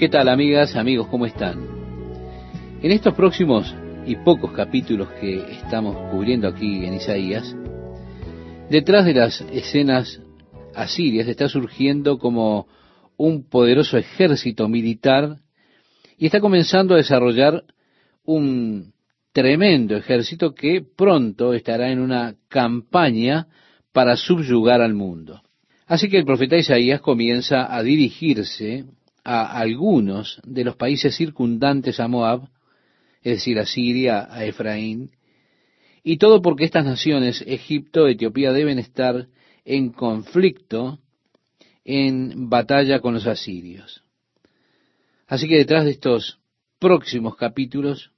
¿Qué tal amigas, amigos? ¿Cómo están? En estos próximos y pocos capítulos que estamos cubriendo aquí en Isaías, detrás de las escenas asirias está surgiendo como un poderoso ejército militar y está comenzando a desarrollar un tremendo ejército que pronto estará en una campaña para subyugar al mundo. Así que el profeta Isaías comienza a dirigirse a algunos de los países circundantes a Moab, es decir, a Siria, a Efraín, y todo porque estas naciones, Egipto, Etiopía, deben estar en conflicto, en batalla con los asirios. Así que detrás de estos próximos capítulos,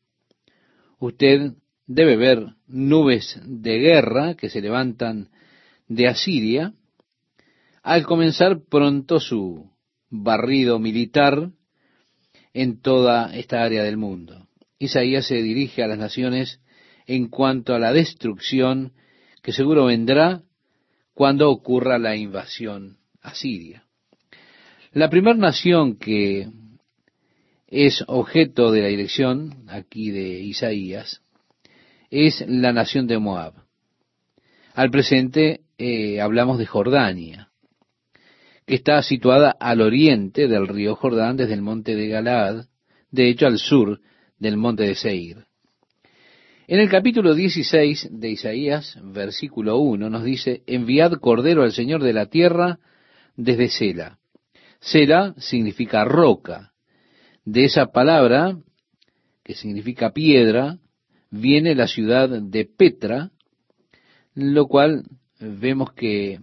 usted debe ver nubes de guerra que se levantan de Asiria, al comenzar pronto su barrido militar en toda esta área del mundo. Isaías se dirige a las naciones en cuanto a la destrucción que seguro vendrá cuando ocurra la invasión a Siria. La primera nación que es objeto de la dirección aquí de Isaías es la nación de Moab. Al presente eh, hablamos de Jordania que está situada al oriente del río Jordán desde el monte de Galaad, de hecho al sur del monte de Seir. En el capítulo 16 de Isaías, versículo 1, nos dice, enviad cordero al Señor de la tierra desde Sela. Sela significa roca. De esa palabra, que significa piedra, viene la ciudad de Petra, lo cual vemos que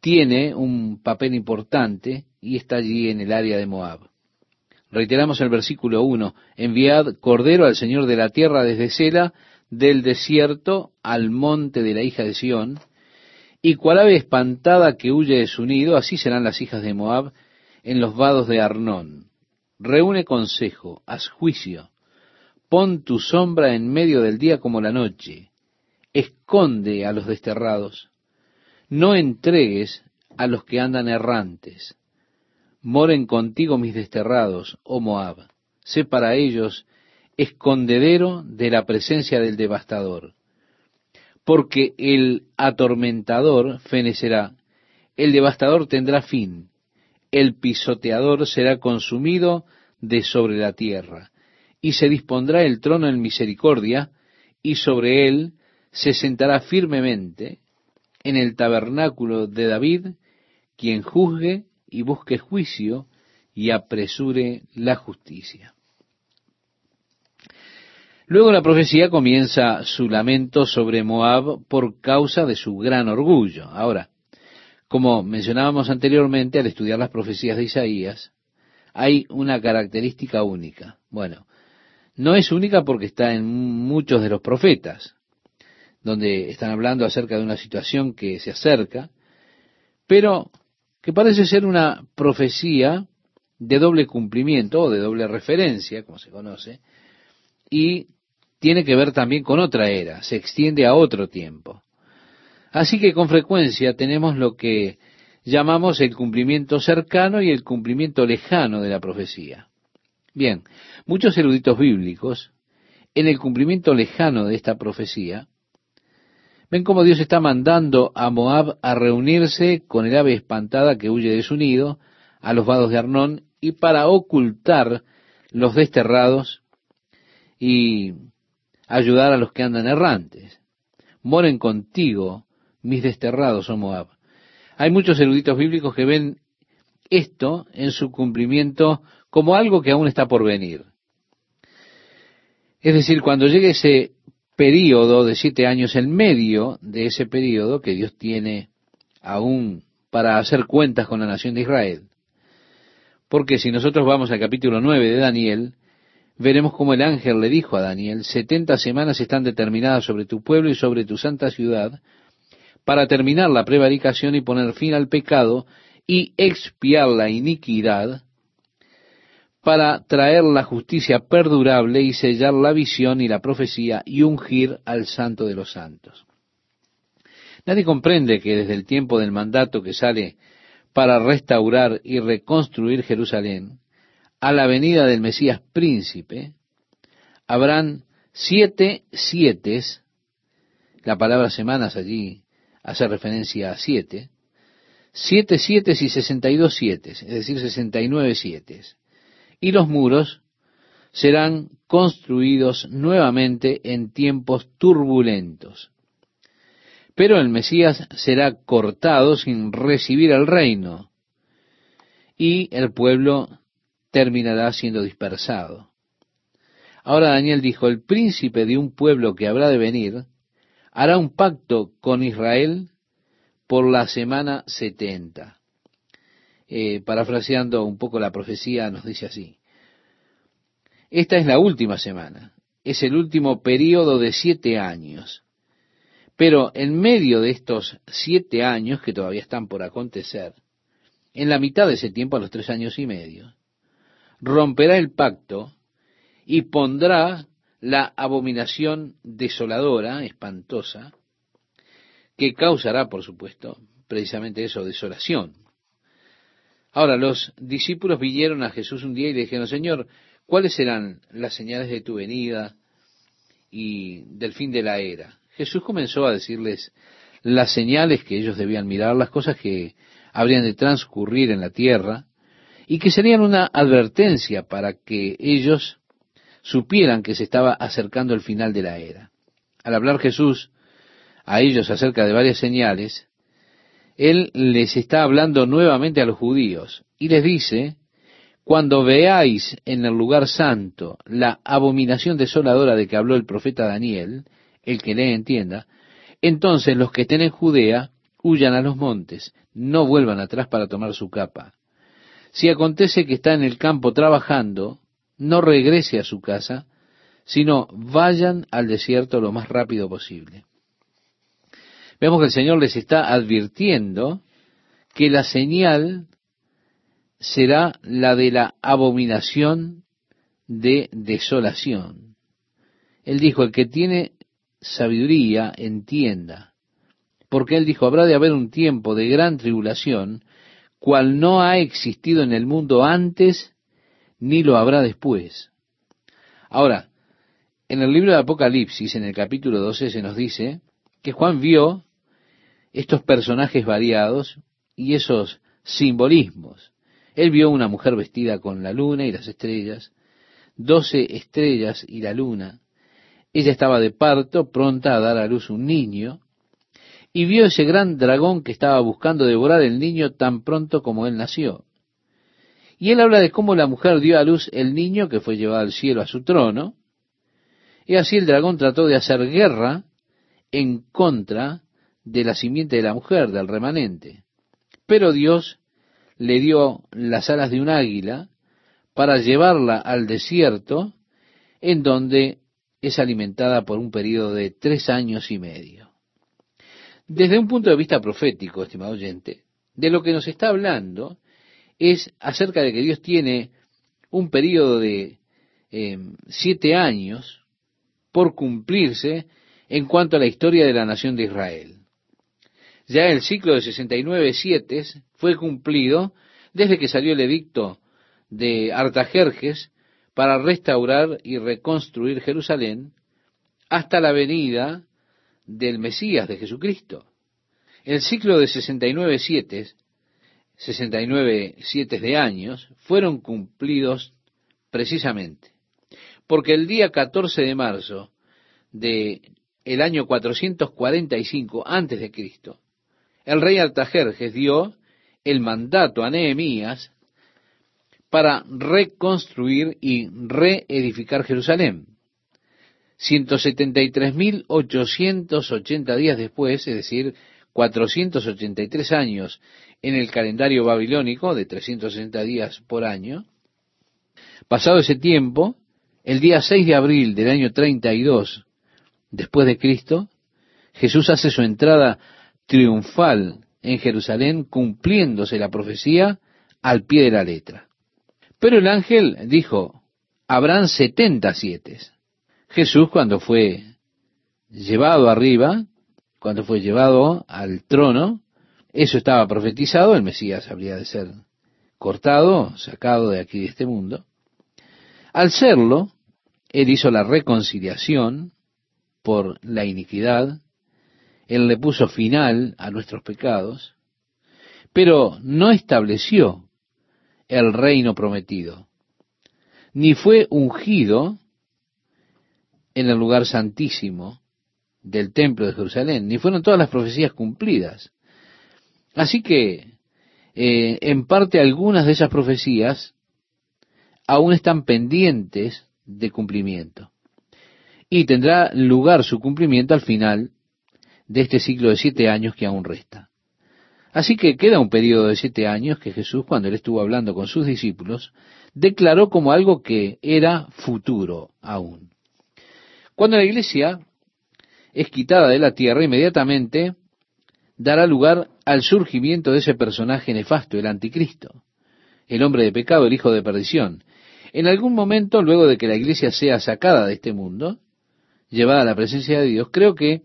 tiene un papel importante y está allí en el área de Moab. Reiteramos el versículo 1, enviad cordero al Señor de la tierra desde Sela, del desierto al monte de la hija de Sión, y cual ave espantada que huye de su nido, así serán las hijas de Moab en los vados de Arnón. Reúne consejo, haz juicio, pon tu sombra en medio del día como la noche, esconde a los desterrados, no entregues a los que andan errantes. Moren contigo mis desterrados, oh Moab. Sé para ellos escondedero de la presencia del devastador. Porque el atormentador fenecerá, el devastador tendrá fin, el pisoteador será consumido de sobre la tierra, y se dispondrá el trono en misericordia, y sobre él se sentará firmemente, en el tabernáculo de David, quien juzgue y busque juicio y apresure la justicia. Luego la profecía comienza su lamento sobre Moab por causa de su gran orgullo. Ahora, como mencionábamos anteriormente al estudiar las profecías de Isaías, hay una característica única. Bueno, no es única porque está en muchos de los profetas donde están hablando acerca de una situación que se acerca, pero que parece ser una profecía de doble cumplimiento o de doble referencia, como se conoce, y tiene que ver también con otra era, se extiende a otro tiempo. Así que con frecuencia tenemos lo que llamamos el cumplimiento cercano y el cumplimiento lejano de la profecía. Bien, muchos eruditos bíblicos, en el cumplimiento lejano de esta profecía, Ven cómo Dios está mandando a Moab a reunirse con el ave espantada que huye de su nido, a los vados de Arnón, y para ocultar los desterrados y ayudar a los que andan errantes. Moren contigo, mis desterrados, oh Moab. Hay muchos eruditos bíblicos que ven esto en su cumplimiento como algo que aún está por venir. Es decir, cuando llegue ese periodo de siete años, en medio de ese periodo que Dios tiene aún para hacer cuentas con la nación de Israel. Porque si nosotros vamos al capítulo 9 de Daniel, veremos cómo el ángel le dijo a Daniel, setenta semanas están determinadas sobre tu pueblo y sobre tu santa ciudad, para terminar la prevaricación y poner fin al pecado y expiar la iniquidad, para traer la justicia perdurable y sellar la visión y la profecía y ungir al santo de los santos. Nadie comprende que desde el tiempo del mandato que sale para restaurar y reconstruir Jerusalén, a la venida del Mesías príncipe, habrán siete siete, la palabra semanas allí hace referencia a siete, siete siete y sesenta y dos siete, es decir, sesenta y nueve siete. Y los muros serán construidos nuevamente en tiempos turbulentos. Pero el Mesías será cortado sin recibir el reino y el pueblo terminará siendo dispersado. Ahora Daniel dijo, el príncipe de un pueblo que habrá de venir hará un pacto con Israel por la semana setenta. Eh, parafraseando un poco la profecía, nos dice así. Esta es la última semana, es el último periodo de siete años. Pero en medio de estos siete años que todavía están por acontecer, en la mitad de ese tiempo, a los tres años y medio, romperá el pacto y pondrá la abominación desoladora, espantosa, que causará, por supuesto, precisamente eso, desolación. Ahora, los discípulos vinieron a Jesús un día y le dijeron, Señor, ¿cuáles serán las señales de tu venida y del fin de la era? Jesús comenzó a decirles las señales que ellos debían mirar, las cosas que habrían de transcurrir en la tierra, y que serían una advertencia para que ellos supieran que se estaba acercando el final de la era. Al hablar Jesús a ellos acerca de varias señales, Él les está hablando nuevamente a los judíos y les dice, cuando veáis en el lugar santo la abominación desoladora de que habló el profeta Daniel, el que le entienda, entonces los que estén en Judea huyan a los montes, no vuelvan atrás para tomar su capa. Si acontece que está en el campo trabajando, no regrese a su casa, sino vayan al desierto lo más rápido posible. Vemos que el Señor les está advirtiendo que la señal será la de la abominación de desolación. Él dijo, el que tiene sabiduría, entienda. Porque él dijo, habrá de haber un tiempo de gran tribulación, cual no ha existido en el mundo antes ni lo habrá después. Ahora, en el libro de Apocalipsis, en el capítulo 12, se nos dice que Juan vio estos personajes variados y esos simbolismos. Él vio una mujer vestida con la luna y las estrellas, doce estrellas y la luna. Ella estaba de parto, pronta a dar a luz un niño, y vio ese gran dragón que estaba buscando devorar el niño tan pronto como él nació. Y él habla de cómo la mujer dio a luz el niño que fue llevado al cielo a su trono. Y así el dragón trató de hacer guerra en contra de la simiente de la mujer, del remanente. Pero Dios le dio las alas de un águila para llevarla al desierto, en donde es alimentada por un periodo de tres años y medio. Desde un punto de vista profético, estimado oyente, de lo que nos está hablando es acerca de que Dios tiene un periodo de eh, siete años por cumplirse en cuanto a la historia de la nación de Israel. Ya el ciclo de 69 siete fue cumplido desde que salió el edicto de Artajerjes para restaurar y reconstruir Jerusalén hasta la venida del Mesías de Jesucristo. El ciclo de 69 siete 69 siete de años fueron cumplidos precisamente porque el día 14 de marzo de año 445 antes de Cristo, el rey Artajerjes dio el mandato a Nehemías para reconstruir y reedificar Jerusalén. 173.880 días después, es decir, 483 años en el calendario babilónico de 360 días por año. Pasado ese tiempo, el día 6 de abril del año 32 después de Cristo, Jesús hace su entrada triunfal en Jerusalén, cumpliéndose la profecía al pie de la letra. Pero el ángel dijo, habrán setenta siete. Jesús cuando fue llevado arriba, cuando fue llevado al trono, eso estaba profetizado, el Mesías habría de ser cortado, sacado de aquí de este mundo. Al serlo, Él hizo la reconciliación por la iniquidad, Él le puso final a nuestros pecados, pero no estableció el reino prometido, ni fue ungido en el lugar santísimo del templo de Jerusalén, ni fueron todas las profecías cumplidas. Así que, eh, en parte, algunas de esas profecías aún están pendientes de cumplimiento. Y tendrá lugar su cumplimiento al final de este ciclo de siete años que aún resta. Así que queda un periodo de siete años que Jesús, cuando él estuvo hablando con sus discípulos, declaró como algo que era futuro aún. Cuando la iglesia es quitada de la tierra, inmediatamente dará lugar al surgimiento de ese personaje nefasto, el anticristo, el hombre de pecado, el hijo de perdición. En algún momento, luego de que la iglesia sea sacada de este mundo, llevada a la presencia de Dios, creo que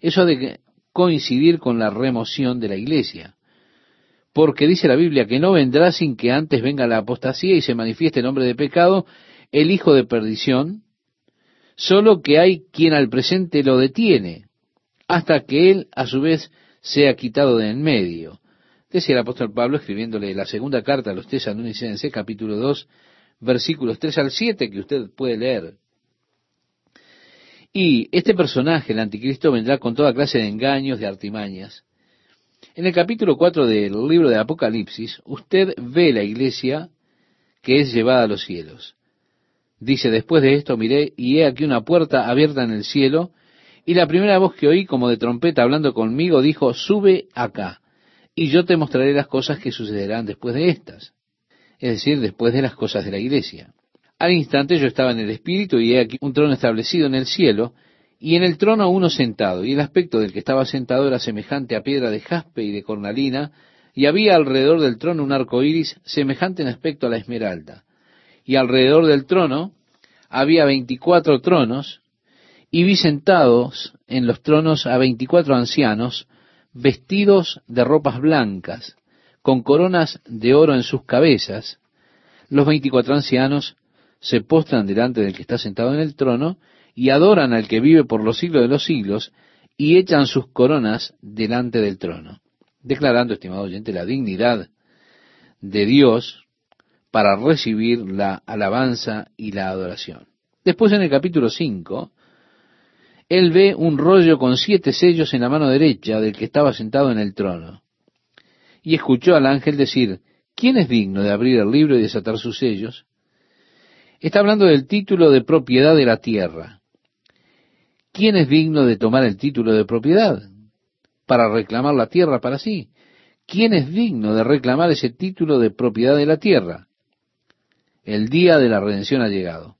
eso de coincidir con la remoción de la iglesia. Porque dice la Biblia que no vendrá sin que antes venga la apostasía y se manifieste el hombre de pecado, el hijo de perdición, solo que hay quien al presente lo detiene, hasta que él a su vez sea quitado de en medio. Decía el apóstol Pablo escribiéndole la segunda carta a los tesalonicenses, capítulo 2, versículos 3 al 7, que usted puede leer. Y este personaje, el anticristo, vendrá con toda clase de engaños, de artimañas. En el capítulo 4 del libro de Apocalipsis, usted ve la iglesia que es llevada a los cielos. Dice, después de esto miré y he aquí una puerta abierta en el cielo, y la primera voz que oí como de trompeta hablando conmigo dijo, sube acá, y yo te mostraré las cosas que sucederán después de estas, es decir, después de las cosas de la iglesia. Al instante yo estaba en el Espíritu y he aquí un trono establecido en el cielo, y en el trono uno sentado, y el aspecto del que estaba sentado era semejante a piedra de jaspe y de cornalina, y había alrededor del trono un arco iris semejante en aspecto a la esmeralda. Y alrededor del trono había veinticuatro tronos, y vi sentados en los tronos a veinticuatro ancianos, vestidos de ropas blancas, con coronas de oro en sus cabezas. Los veinticuatro ancianos se postran delante del que está sentado en el trono y adoran al que vive por los siglos de los siglos y echan sus coronas delante del trono, declarando, estimado oyente, la dignidad de Dios para recibir la alabanza y la adoración. Después en el capítulo 5, él ve un rollo con siete sellos en la mano derecha del que estaba sentado en el trono. Y escuchó al ángel decir, ¿quién es digno de abrir el libro y desatar sus sellos? Está hablando del título de propiedad de la tierra. ¿Quién es digno de tomar el título de propiedad para reclamar la tierra para sí? ¿Quién es digno de reclamar ese título de propiedad de la tierra? El día de la redención ha llegado.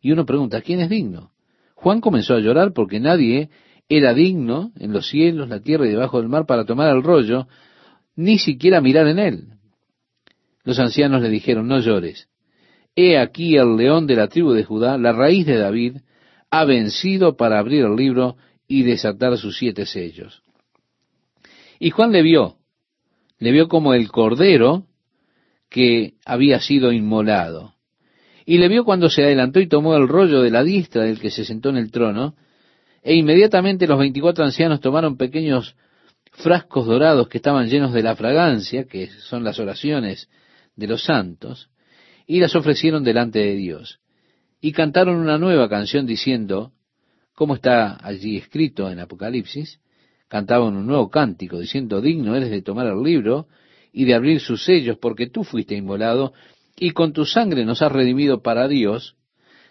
Y uno pregunta, ¿quién es digno? Juan comenzó a llorar porque nadie era digno en los cielos, la tierra y debajo del mar para tomar el rollo, ni siquiera mirar en él. Los ancianos le dijeron, no llores. He aquí el león de la tribu de Judá, la raíz de David, ha vencido para abrir el libro y desatar sus siete sellos. Y Juan le vio, le vio como el cordero que había sido inmolado. Y le vio cuando se adelantó y tomó el rollo de la diestra del que se sentó en el trono, e inmediatamente los veinticuatro ancianos tomaron pequeños frascos dorados que estaban llenos de la fragancia, que son las oraciones de los santos, y las ofrecieron delante de Dios. Y cantaron una nueva canción diciendo, como está allí escrito en Apocalipsis, cantaban un nuevo cántico diciendo, digno eres de tomar el libro y de abrir sus sellos, porque tú fuiste inmolado y con tu sangre nos has redimido para Dios,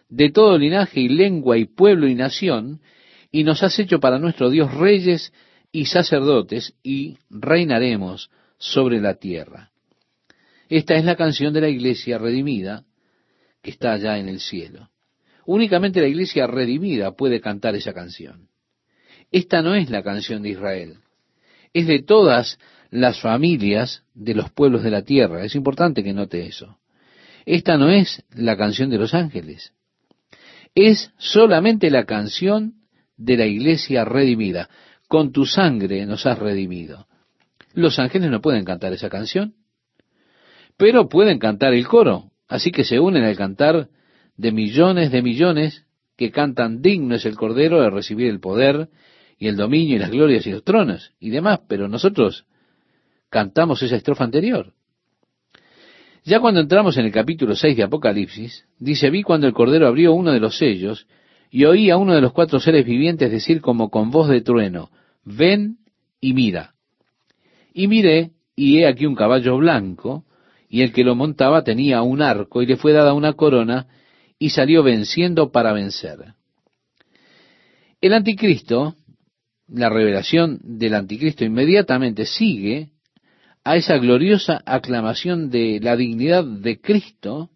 de todo linaje y lengua y pueblo y nación, y nos has hecho para nuestro Dios reyes y sacerdotes, y reinaremos sobre la tierra. Esta es la canción de la iglesia redimida que está allá en el cielo. Únicamente la iglesia redimida puede cantar esa canción. Esta no es la canción de Israel. Es de todas las familias de los pueblos de la tierra. Es importante que note eso. Esta no es la canción de los ángeles. Es solamente la canción de la iglesia redimida. Con tu sangre nos has redimido. Los ángeles no pueden cantar esa canción pero pueden cantar el coro, así que se unen al cantar de millones de millones que cantan digno es el Cordero de recibir el poder y el dominio y las glorias y los tronos y demás, pero nosotros cantamos esa estrofa anterior. Ya cuando entramos en el capítulo 6 de Apocalipsis, dice, vi cuando el Cordero abrió uno de los sellos y oí a uno de los cuatro seres vivientes decir como con voz de trueno, ven y mira. Y miré, y he aquí un caballo blanco, y el que lo montaba tenía un arco, y le fue dada una corona, y salió venciendo para vencer. El anticristo, la revelación del anticristo inmediatamente sigue a esa gloriosa aclamación de la dignidad de Cristo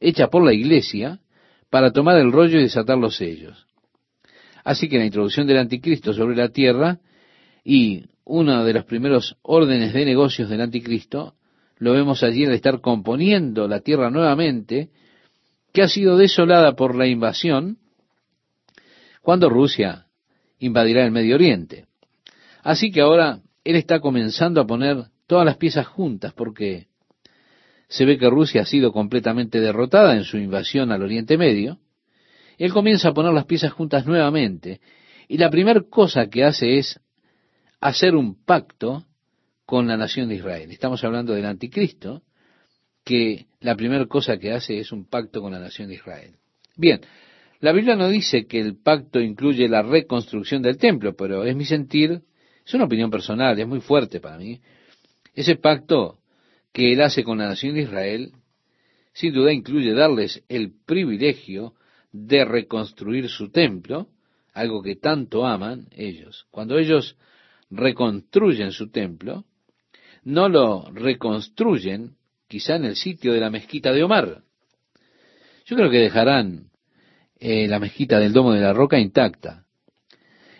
hecha por la iglesia para tomar el rollo y desatar los sellos. Así que la introducción del anticristo sobre la tierra y uno de los primeros órdenes de negocios del anticristo lo vemos allí al estar componiendo la tierra nuevamente, que ha sido desolada por la invasión, cuando Rusia invadirá el Medio Oriente. Así que ahora él está comenzando a poner todas las piezas juntas porque se ve que Rusia ha sido completamente derrotada en su invasión al Oriente Medio. Él comienza a poner las piezas juntas nuevamente y la primera cosa que hace es hacer un pacto con la nación de Israel. Estamos hablando del anticristo, que la primera cosa que hace es un pacto con la nación de Israel. Bien, la Biblia no dice que el pacto incluye la reconstrucción del templo, pero es mi sentir, es una opinión personal, es muy fuerte para mí, ese pacto que él hace con la nación de Israel, sin duda incluye darles el privilegio de reconstruir su templo, algo que tanto aman ellos. Cuando ellos reconstruyen su templo, no lo reconstruyen quizá en el sitio de la mezquita de Omar. Yo creo que dejarán eh, la mezquita del Domo de la Roca intacta.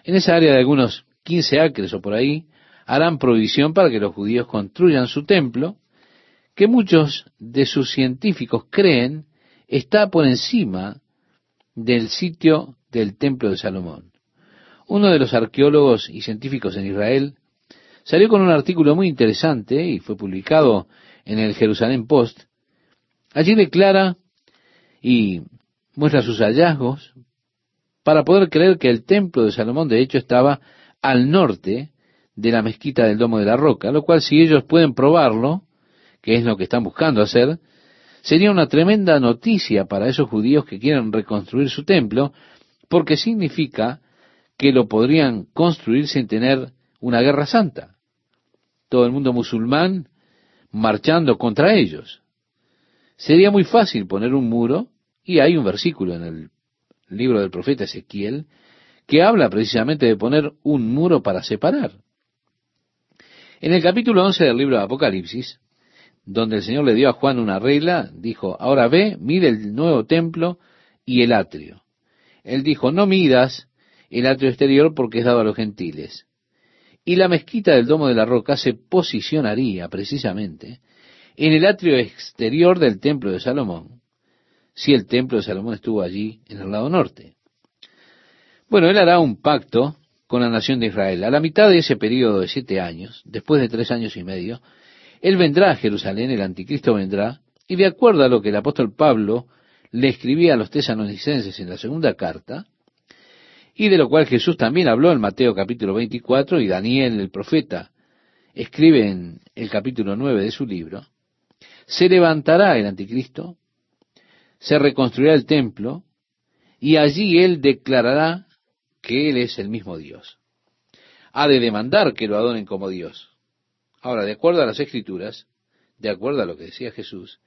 En esa área de algunos 15 acres o por ahí, harán provisión para que los judíos construyan su templo, que muchos de sus científicos creen está por encima del sitio del templo de Salomón. Uno de los arqueólogos y científicos en Israel salió con un artículo muy interesante y fue publicado en el Jerusalén Post. Allí declara y muestra sus hallazgos para poder creer que el templo de Salomón de hecho estaba al norte de la mezquita del Domo de la Roca, lo cual si ellos pueden probarlo, que es lo que están buscando hacer, sería una tremenda noticia para esos judíos que quieren reconstruir su templo, porque significa que lo podrían construir sin tener una guerra santa. Todo el mundo musulmán marchando contra ellos. Sería muy fácil poner un muro, y hay un versículo en el libro del profeta Ezequiel que habla precisamente de poner un muro para separar. En el capítulo 11 del libro de Apocalipsis, donde el Señor le dio a Juan una regla, dijo, ahora ve, mide el nuevo templo y el atrio. Él dijo, no midas el atrio exterior porque es dado a los gentiles. Y la mezquita del Domo de la Roca se posicionaría precisamente en el atrio exterior del templo de Salomón, si el templo de Salomón estuvo allí en el lado norte. Bueno, él hará un pacto con la nación de Israel. A la mitad de ese periodo de siete años, después de tres años y medio, él vendrá a Jerusalén, el anticristo vendrá, y de acuerdo a lo que el apóstol Pablo le escribía a los tesanonicenses en la segunda carta, y de lo cual Jesús también habló en Mateo capítulo 24 y Daniel el profeta escribe en el capítulo 9 de su libro, se levantará el anticristo, se reconstruirá el templo, y allí él declarará que Él es el mismo Dios. Ha de demandar que lo adoren como Dios. Ahora, de acuerdo a las escrituras, de acuerdo a lo que decía Jesús,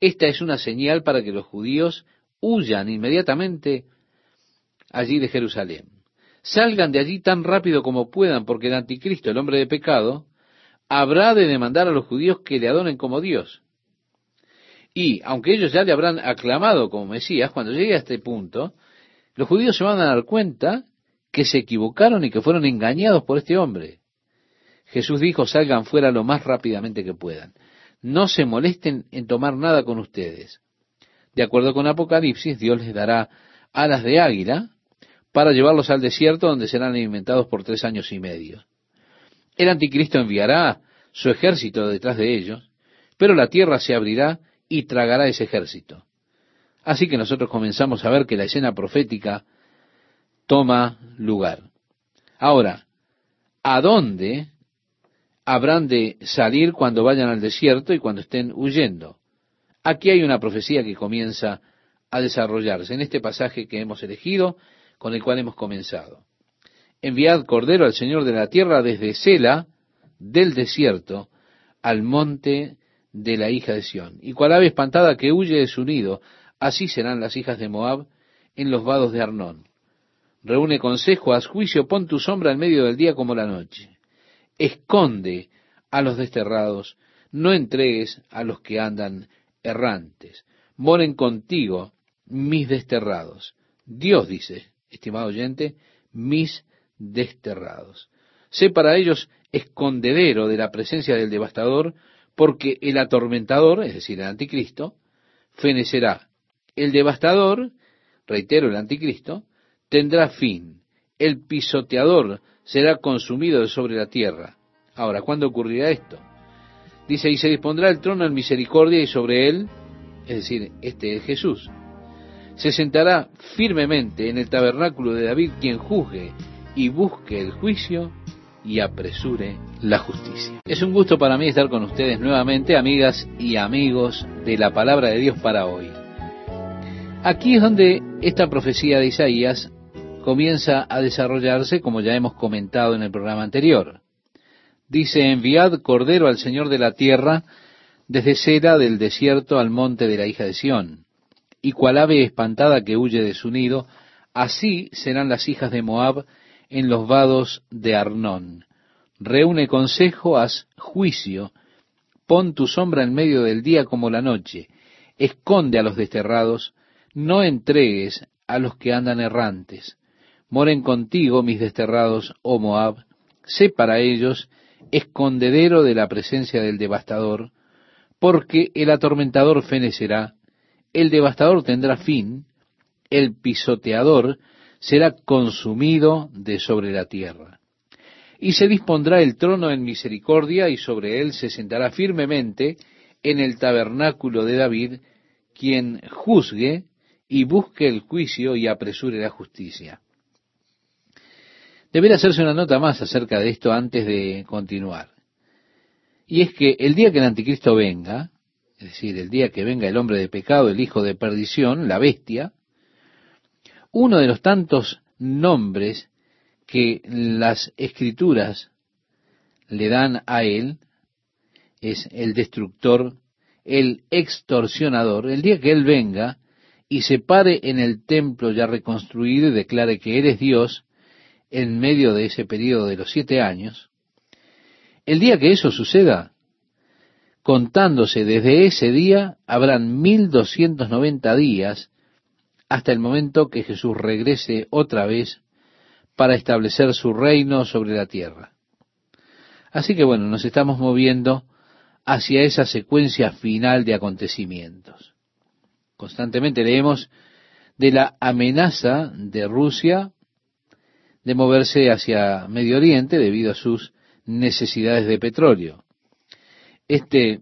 esta es una señal para que los judíos huyan inmediatamente allí de Jerusalén. Salgan de allí tan rápido como puedan, porque el anticristo, el hombre de pecado, habrá de demandar a los judíos que le adoren como Dios. Y aunque ellos ya le habrán aclamado como Mesías, cuando llegue a este punto, los judíos se van a dar cuenta que se equivocaron y que fueron engañados por este hombre. Jesús dijo, salgan fuera lo más rápidamente que puedan. No se molesten en tomar nada con ustedes. De acuerdo con Apocalipsis, Dios les dará alas de águila para llevarlos al desierto donde serán alimentados por tres años y medio. El anticristo enviará su ejército detrás de ellos, pero la tierra se abrirá y tragará ese ejército. Así que nosotros comenzamos a ver que la escena profética toma lugar. Ahora, ¿a dónde habrán de salir cuando vayan al desierto y cuando estén huyendo? Aquí hay una profecía que comienza a desarrollarse en este pasaje que hemos elegido, con el cual hemos comenzado. Enviad cordero al Señor de la tierra desde Sela, del desierto, al monte de la hija de Sión. Y cual ave espantada que huye de su nido, así serán las hijas de Moab en los vados de Arnón. Reúne consejo, haz juicio, pon tu sombra en medio del día como la noche. Esconde a los desterrados, no entregues a los que andan errantes. Moren contigo mis desterrados. Dios dice, estimado oyente, mis desterrados. Sé para ellos escondedero de la presencia del devastador, porque el atormentador, es decir, el anticristo, fenecerá. El devastador, reitero, el anticristo, tendrá fin. El pisoteador será consumido sobre la tierra. Ahora, ¿cuándo ocurrirá esto? Dice, y se dispondrá el trono en misericordia y sobre él, es decir, este es Jesús, se sentará firmemente en el tabernáculo de David quien juzgue y busque el juicio y apresure la justicia. Es un gusto para mí estar con ustedes nuevamente, amigas y amigos de la palabra de Dios para hoy. Aquí es donde esta profecía de Isaías comienza a desarrollarse, como ya hemos comentado en el programa anterior. Dice, enviad cordero al Señor de la tierra, desde Sera del desierto al monte de la hija de Sión. Y cual ave espantada que huye de su nido, así serán las hijas de Moab en los vados de Arnón. Reúne consejo, haz juicio, pon tu sombra en medio del día como la noche, esconde a los desterrados, no entregues a los que andan errantes. Moren contigo mis desterrados, oh Moab, sé para ellos escondedero de la presencia del devastador, porque el atormentador fenecerá, el devastador tendrá fin, el pisoteador será consumido de sobre la tierra. Y se dispondrá el trono en misericordia y sobre él se sentará firmemente en el tabernáculo de David, quien juzgue y busque el juicio y apresure la justicia. Debería hacerse una nota más acerca de esto antes de continuar. Y es que el día que el anticristo venga, es decir, el día que venga el hombre de pecado, el hijo de perdición, la bestia, uno de los tantos nombres que las escrituras le dan a él es el destructor, el extorsionador. El día que él venga y se pare en el templo ya reconstruido y declare que eres Dios en medio de ese periodo de los siete años, el día que eso suceda, contándose desde ese día, habrán mil doscientos noventa días hasta el momento que Jesús regrese otra vez para establecer su reino sobre la tierra. Así que bueno, nos estamos moviendo hacia esa secuencia final de acontecimientos. Constantemente leemos de la amenaza de Rusia de moverse hacia Medio Oriente debido a sus necesidades de petróleo. Este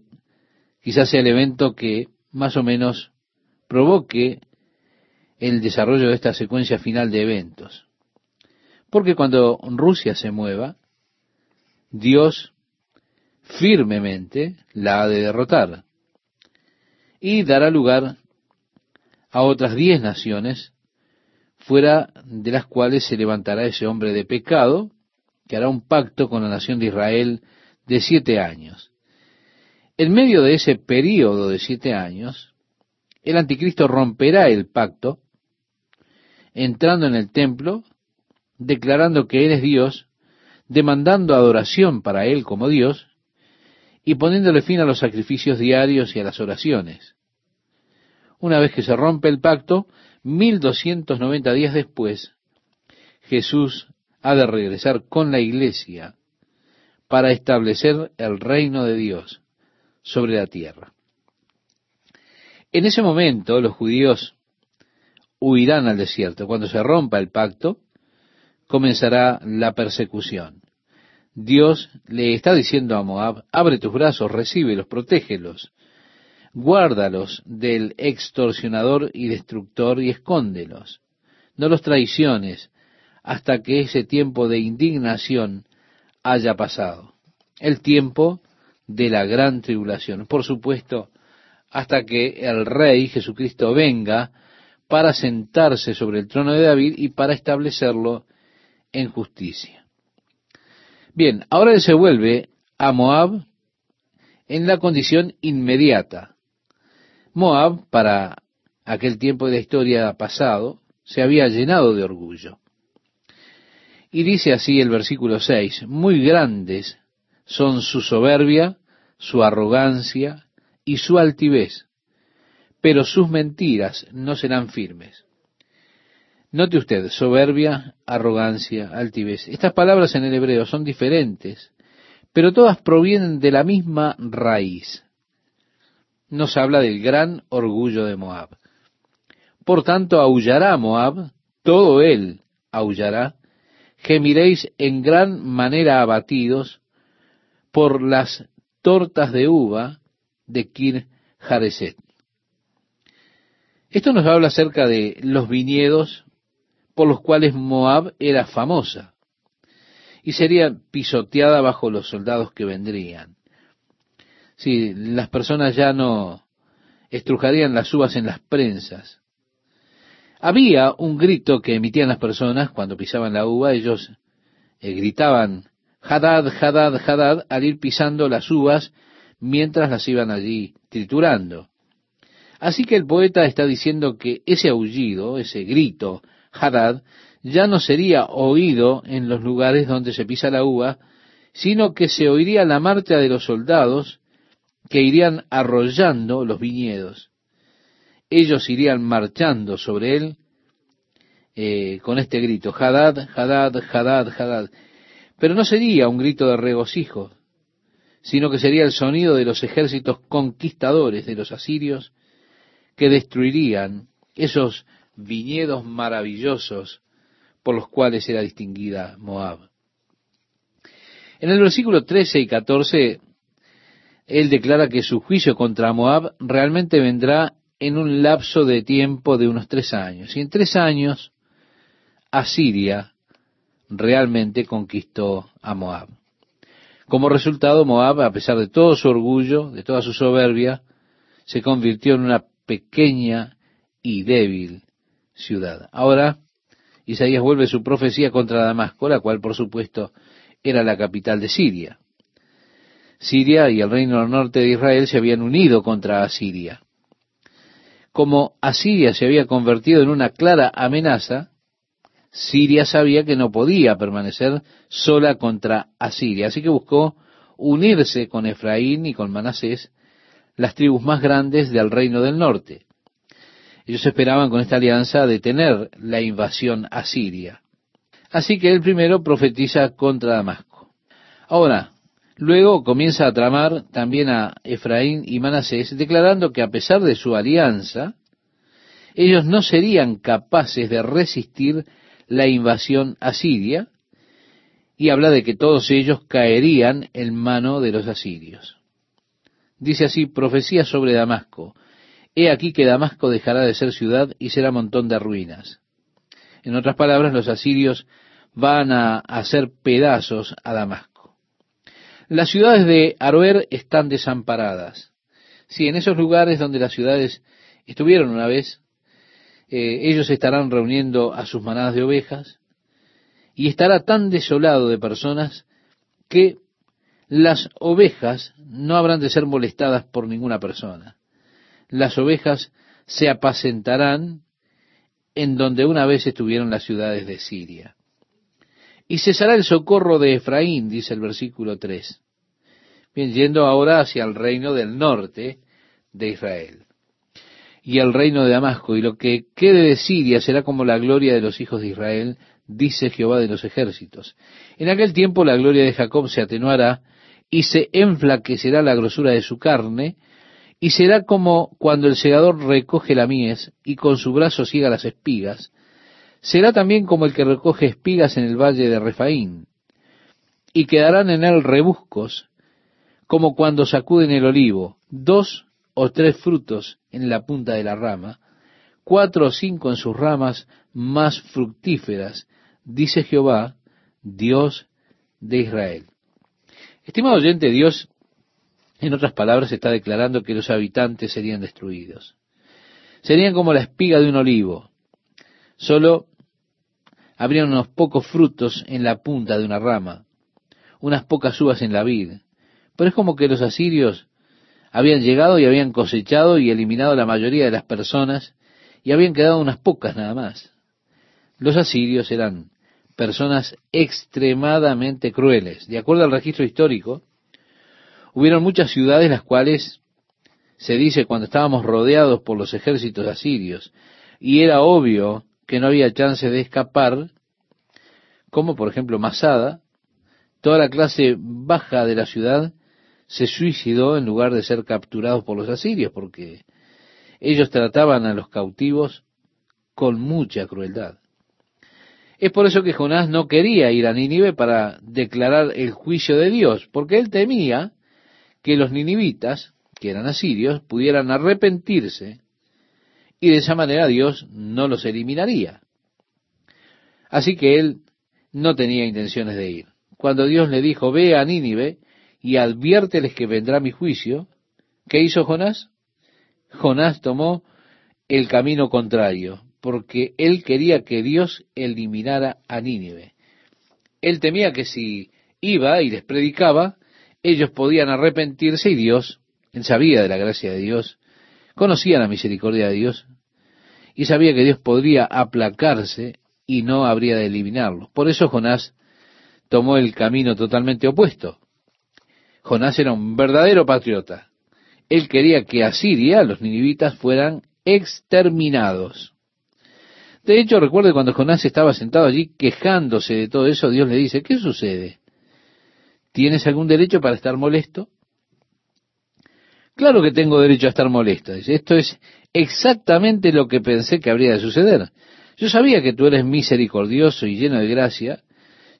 quizás sea el evento que más o menos provoque el desarrollo de esta secuencia final de eventos. Porque cuando Rusia se mueva, Dios firmemente la ha de derrotar y dará lugar a otras diez naciones fuera de las cuales se levantará ese hombre de pecado que hará un pacto con la nación de Israel de siete años. En medio de ese período de siete años, el anticristo romperá el pacto entrando en el templo, declarando que Él es Dios, demandando adoración para Él como Dios, y poniéndole fin a los sacrificios diarios y a las oraciones. Una vez que se rompe el pacto, 1290 días después, Jesús ha de regresar con la iglesia para establecer el reino de Dios sobre la tierra. En ese momento los judíos huirán al desierto. Cuando se rompa el pacto, comenzará la persecución. Dios le está diciendo a Moab, abre tus brazos, recíbelos, protégelos. Guárdalos del extorsionador y destructor y escóndelos. No los traiciones hasta que ese tiempo de indignación haya pasado. El tiempo de la gran tribulación. Por supuesto, hasta que el Rey Jesucristo venga para sentarse sobre el trono de David y para establecerlo en justicia. Bien, ahora él se vuelve a Moab en la condición inmediata. Moab, para aquel tiempo de la historia pasado, se había llenado de orgullo. Y dice así el versículo 6, muy grandes son su soberbia, su arrogancia y su altivez, pero sus mentiras no serán firmes. Note usted, soberbia, arrogancia, altivez. Estas palabras en el hebreo son diferentes, pero todas provienen de la misma raíz. Nos habla del gran orgullo de Moab. Por tanto, aullará Moab, todo él aullará, gemiréis en gran manera abatidos por las tortas de uva de Kir Jareset. Esto nos habla acerca de los viñedos por los cuales Moab era famosa y sería pisoteada bajo los soldados que vendrían. Si las personas ya no estrujarían las uvas en las prensas. Había un grito que emitían las personas cuando pisaban la uva, ellos eh, gritaban Hadad, Hadad, Hadad al ir pisando las uvas mientras las iban allí triturando. Así que el poeta está diciendo que ese aullido, ese grito, Hadad, ya no sería oído en los lugares donde se pisa la uva, sino que se oiría la marcha de los soldados que irían arrollando los viñedos. Ellos irían marchando sobre él eh, con este grito, Hadad, Hadad, Hadad, Hadad. Pero no sería un grito de regocijo, sino que sería el sonido de los ejércitos conquistadores de los asirios que destruirían esos viñedos maravillosos por los cuales era distinguida Moab. En el versículo 13 y 14, él declara que su juicio contra Moab realmente vendrá en un lapso de tiempo de unos tres años. Y en tres años, Asiria realmente conquistó a Moab. Como resultado, Moab, a pesar de todo su orgullo, de toda su soberbia, se convirtió en una pequeña y débil ciudad. Ahora, Isaías vuelve su profecía contra Damasco, la cual por supuesto era la capital de Siria. Siria y el reino del norte de Israel se habían unido contra Asiria. Como Asiria se había convertido en una clara amenaza, Siria sabía que no podía permanecer sola contra Asiria, así que buscó unirse con Efraín y con Manasés, las tribus más grandes del reino del norte. Ellos esperaban con esta alianza detener la invasión a Siria. Así que él primero profetiza contra Damasco. Ahora, luego comienza a tramar también a Efraín y Manasés, declarando que a pesar de su alianza, ellos no serían capaces de resistir la invasión a Siria, y habla de que todos ellos caerían en mano de los asirios. Dice así, profecía sobre Damasco. He aquí que Damasco dejará de ser ciudad y será montón de ruinas. En otras palabras, los asirios van a hacer pedazos a Damasco. Las ciudades de Aroer están desamparadas. Sí, en esos lugares donde las ciudades estuvieron una vez, eh, ellos estarán reuniendo a sus manadas de ovejas y estará tan desolado de personas que las ovejas no habrán de ser molestadas por ninguna persona. Las ovejas se apacentarán en donde una vez estuvieron las ciudades de Siria. Y cesará el socorro de Efraín, dice el versículo 3. Bien, yendo ahora hacia el reino del norte de Israel. Y el reino de Damasco, y lo que quede de Siria será como la gloria de los hijos de Israel, dice Jehová de los ejércitos. En aquel tiempo la gloria de Jacob se atenuará y se enflaquecerá la grosura de su carne, y será como cuando el segador recoge la mies y con su brazo ciega las espigas, será también como el que recoge espigas en el valle de Refaín, y quedarán en él rebuscos, como cuando sacuden el olivo, dos o tres frutos en la punta de la rama, cuatro o cinco en sus ramas más fructíferas, dice Jehová, Dios de Israel. Estimado oyente, Dios, en otras palabras, está declarando que los habitantes serían destruidos. Serían como la espiga de un olivo. Solo habrían unos pocos frutos en la punta de una rama, unas pocas uvas en la vid. Pero es como que los asirios habían llegado y habían cosechado y eliminado la mayoría de las personas y habían quedado unas pocas nada más. Los asirios eran personas extremadamente crueles. De acuerdo al registro histórico, hubieron muchas ciudades las cuales se dice cuando estábamos rodeados por los ejércitos asirios y era obvio que no había chance de escapar, como por ejemplo Masada, toda la clase baja de la ciudad se suicidó en lugar de ser capturados por los asirios, porque ellos trataban a los cautivos con mucha crueldad. Es por eso que Jonás no quería ir a Nínive para declarar el juicio de Dios, porque él temía que los ninivitas, que eran asirios, pudieran arrepentirse y de esa manera Dios no los eliminaría. Así que él no tenía intenciones de ir. Cuando Dios le dijo, ve a Nínive y adviérteles que vendrá mi juicio, ¿qué hizo Jonás? Jonás tomó el camino contrario, porque él quería que Dios eliminara a Nínive. Él temía que si iba y les predicaba, ellos podían arrepentirse y Dios, él sabía de la gracia de Dios, conocía la misericordia de Dios y sabía que Dios podría aplacarse y no habría de eliminarlo. Por eso Jonás tomó el camino totalmente opuesto. Jonás era un verdadero patriota. Él quería que Asiria, los ninivitas, fueran exterminados. De hecho, recuerde cuando Jonás estaba sentado allí quejándose de todo eso, Dios le dice, ¿qué sucede? ¿Tienes algún derecho para estar molesto? Claro que tengo derecho a estar molesto. Esto es exactamente lo que pensé que habría de suceder. Yo sabía que tú eres misericordioso y lleno de gracia,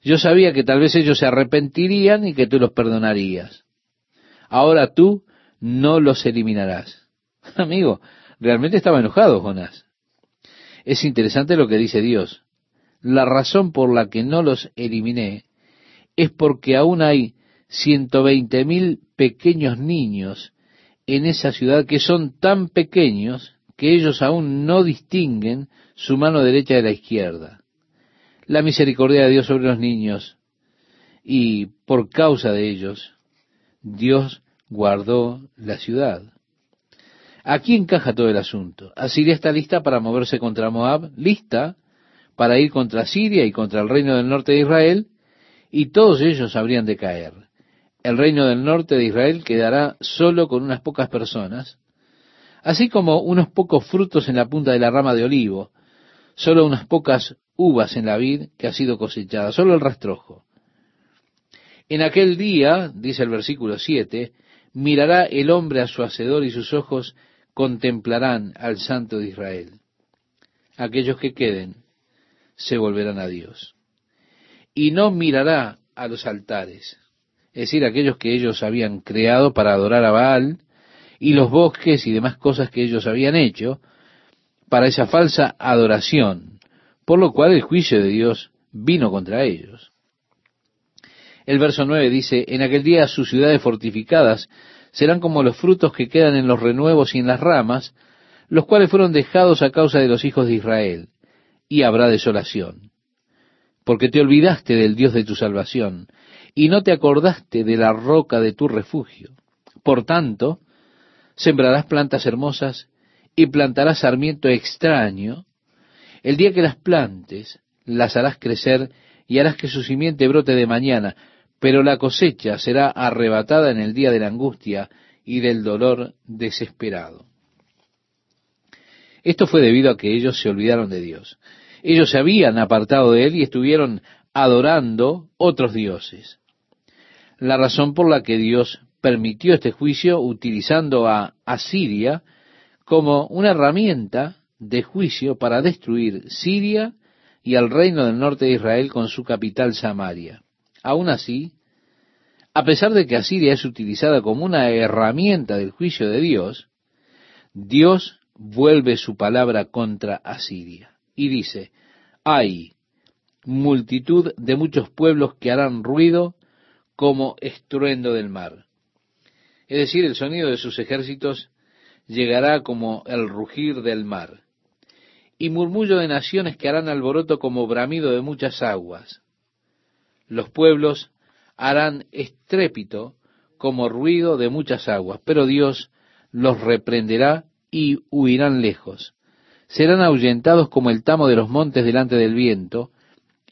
yo sabía que tal vez ellos se arrepentirían y que tú los perdonarías. Ahora tú no los eliminarás. Amigo, realmente estaba enojado Jonás. Es interesante lo que dice Dios. La razón por la que no los eliminé es porque aún hay ciento veinte mil pequeños niños en esa ciudad que son tan pequeños que ellos aún no distinguen su mano derecha de la izquierda la misericordia de Dios sobre los niños y por causa de ellos Dios guardó la ciudad. Aquí encaja todo el asunto. Asiria está lista para moverse contra Moab, lista para ir contra Siria y contra el reino del norte de Israel, y todos ellos habrían de caer. El reino del norte de Israel quedará solo con unas pocas personas, así como unos pocos frutos en la punta de la rama de olivo, solo unas pocas uvas en la vid que ha sido cosechada, solo el rastrojo. En aquel día, dice el versículo 7, mirará el hombre a su hacedor y sus ojos contemplarán al Santo de Israel. Aquellos que queden se volverán a Dios. Y no mirará a los altares, es decir, aquellos que ellos habían creado para adorar a Baal, y los bosques y demás cosas que ellos habían hecho para esa falsa adoración por lo cual el juicio de Dios vino contra ellos. El verso 9 dice, en aquel día sus ciudades fortificadas serán como los frutos que quedan en los renuevos y en las ramas, los cuales fueron dejados a causa de los hijos de Israel, y habrá desolación. Porque te olvidaste del Dios de tu salvación, y no te acordaste de la roca de tu refugio. Por tanto, sembrarás plantas hermosas, y plantarás sarmiento extraño, el día que las plantes, las harás crecer y harás que su simiente brote de mañana, pero la cosecha será arrebatada en el día de la angustia y del dolor desesperado. Esto fue debido a que ellos se olvidaron de Dios. Ellos se habían apartado de Él y estuvieron adorando otros dioses. La razón por la que Dios permitió este juicio utilizando a Asiria como una herramienta de juicio para destruir Siria y al reino del norte de Israel con su capital Samaria. Aún así, a pesar de que Asiria es utilizada como una herramienta del juicio de Dios, Dios vuelve su palabra contra Asiria y dice, hay multitud de muchos pueblos que harán ruido como estruendo del mar. Es decir, el sonido de sus ejércitos llegará como el rugir del mar, y murmullo de naciones que harán alboroto como bramido de muchas aguas. Los pueblos harán estrépito como ruido de muchas aguas, pero Dios los reprenderá y huirán lejos. Serán ahuyentados como el tamo de los montes delante del viento,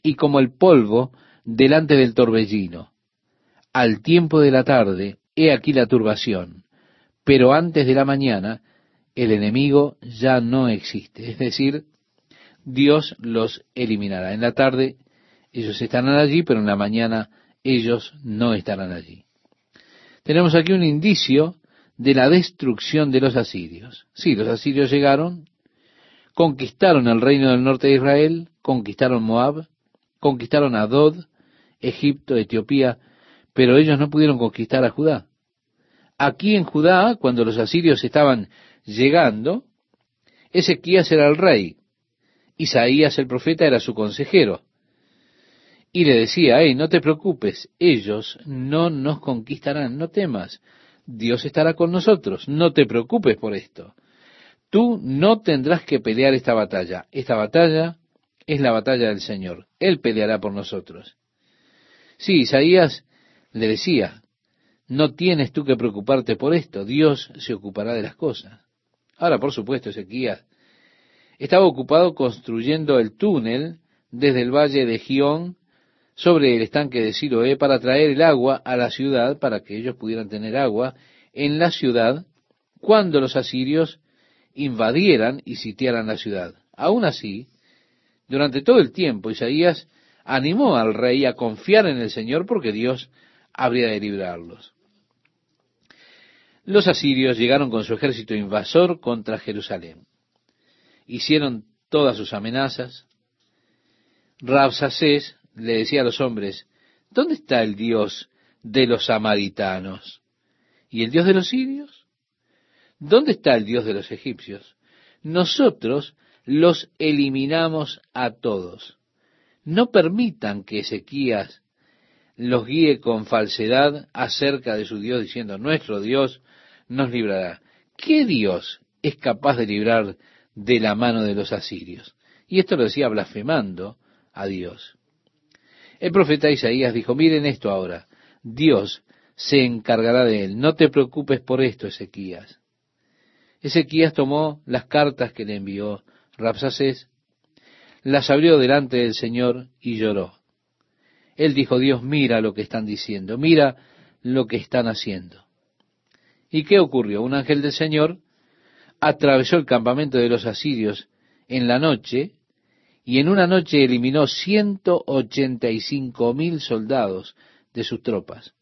y como el polvo delante del torbellino. Al tiempo de la tarde, he aquí la turbación, pero antes de la mañana, el enemigo ya no existe. Es decir, Dios los eliminará. En la tarde ellos estarán allí, pero en la mañana ellos no estarán allí. Tenemos aquí un indicio de la destrucción de los asirios. Sí, los asirios llegaron, conquistaron el reino del norte de Israel, conquistaron Moab, conquistaron a Dod, Egipto, Etiopía, pero ellos no pudieron conquistar a Judá. Aquí en Judá, cuando los asirios estaban llegando, Ezequías era el rey, Isaías el profeta era su consejero, y le decía, hey, no te preocupes, ellos no nos conquistarán, no temas, Dios estará con nosotros, no te preocupes por esto. Tú no tendrás que pelear esta batalla, esta batalla es la batalla del Señor, Él peleará por nosotros. Sí, Isaías le decía, no tienes tú que preocuparte por esto, Dios se ocupará de las cosas. Ahora, por supuesto, Ezequías estaba ocupado construyendo el túnel desde el valle de Gión sobre el estanque de Siloé para traer el agua a la ciudad, para que ellos pudieran tener agua en la ciudad cuando los asirios invadieran y sitiaran la ciudad. Aún así, durante todo el tiempo, Isaías animó al rey a confiar en el Señor porque Dios habría de librarlos. Los asirios llegaron con su ejército invasor contra Jerusalén. Hicieron todas sus amenazas. Rabsacés le decía a los hombres, ¿dónde está el Dios de los samaritanos? ¿Y el Dios de los sirios? ¿Dónde está el Dios de los egipcios? Nosotros los eliminamos a todos. No permitan que Ezequías los guíe con falsedad acerca de su Dios, diciendo, nuestro Dios nos librará. ¿Qué Dios es capaz de librar de la mano de los asirios? Y esto lo decía blasfemando a Dios. El profeta Isaías dijo, miren esto ahora, Dios se encargará de él, no te preocupes por esto, Ezequías. Ezequías tomó las cartas que le envió Rapsacés, las abrió delante del Señor y lloró. Él dijo, Dios, mira lo que están diciendo, mira lo que están haciendo. ¿Y qué ocurrió? Un ángel del Señor atravesó el campamento de los asirios en la noche y en una noche eliminó ciento ochenta y cinco mil soldados de sus tropas.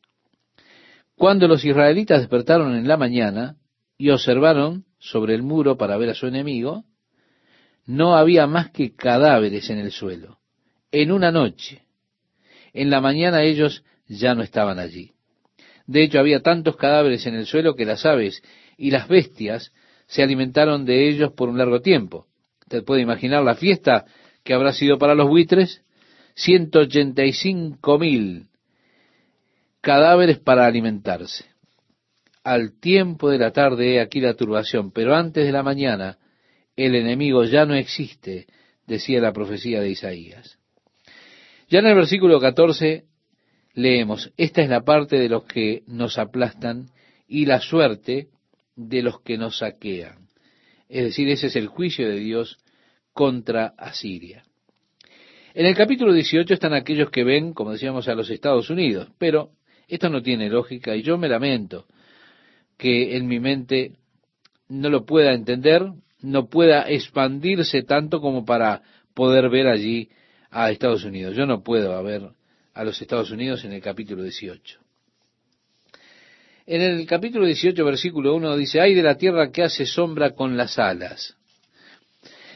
Cuando los israelitas despertaron en la mañana y observaron sobre el muro para ver a su enemigo, no había más que cadáveres en el suelo. En una noche. En la mañana ellos ya no estaban allí. De hecho, había tantos cadáveres en el suelo que las aves y las bestias se alimentaron de ellos por un largo tiempo. Usted puede imaginar la fiesta que habrá sido para los buitres. 185 mil cadáveres para alimentarse. Al tiempo de la tarde he aquí la turbación, pero antes de la mañana el enemigo ya no existe, decía la profecía de Isaías. Ya en el versículo 14 leemos, esta es la parte de los que nos aplastan y la suerte de los que nos saquean. Es decir, ese es el juicio de Dios contra Asiria. En el capítulo 18 están aquellos que ven, como decíamos, a los Estados Unidos, pero esto no tiene lógica y yo me lamento que en mi mente no lo pueda entender, no pueda expandirse tanto como para poder ver allí a Estados Unidos. Yo no puedo ver a los Estados Unidos en el capítulo 18. En el capítulo 18, versículo 1 dice, hay de la tierra que hace sombra con las alas.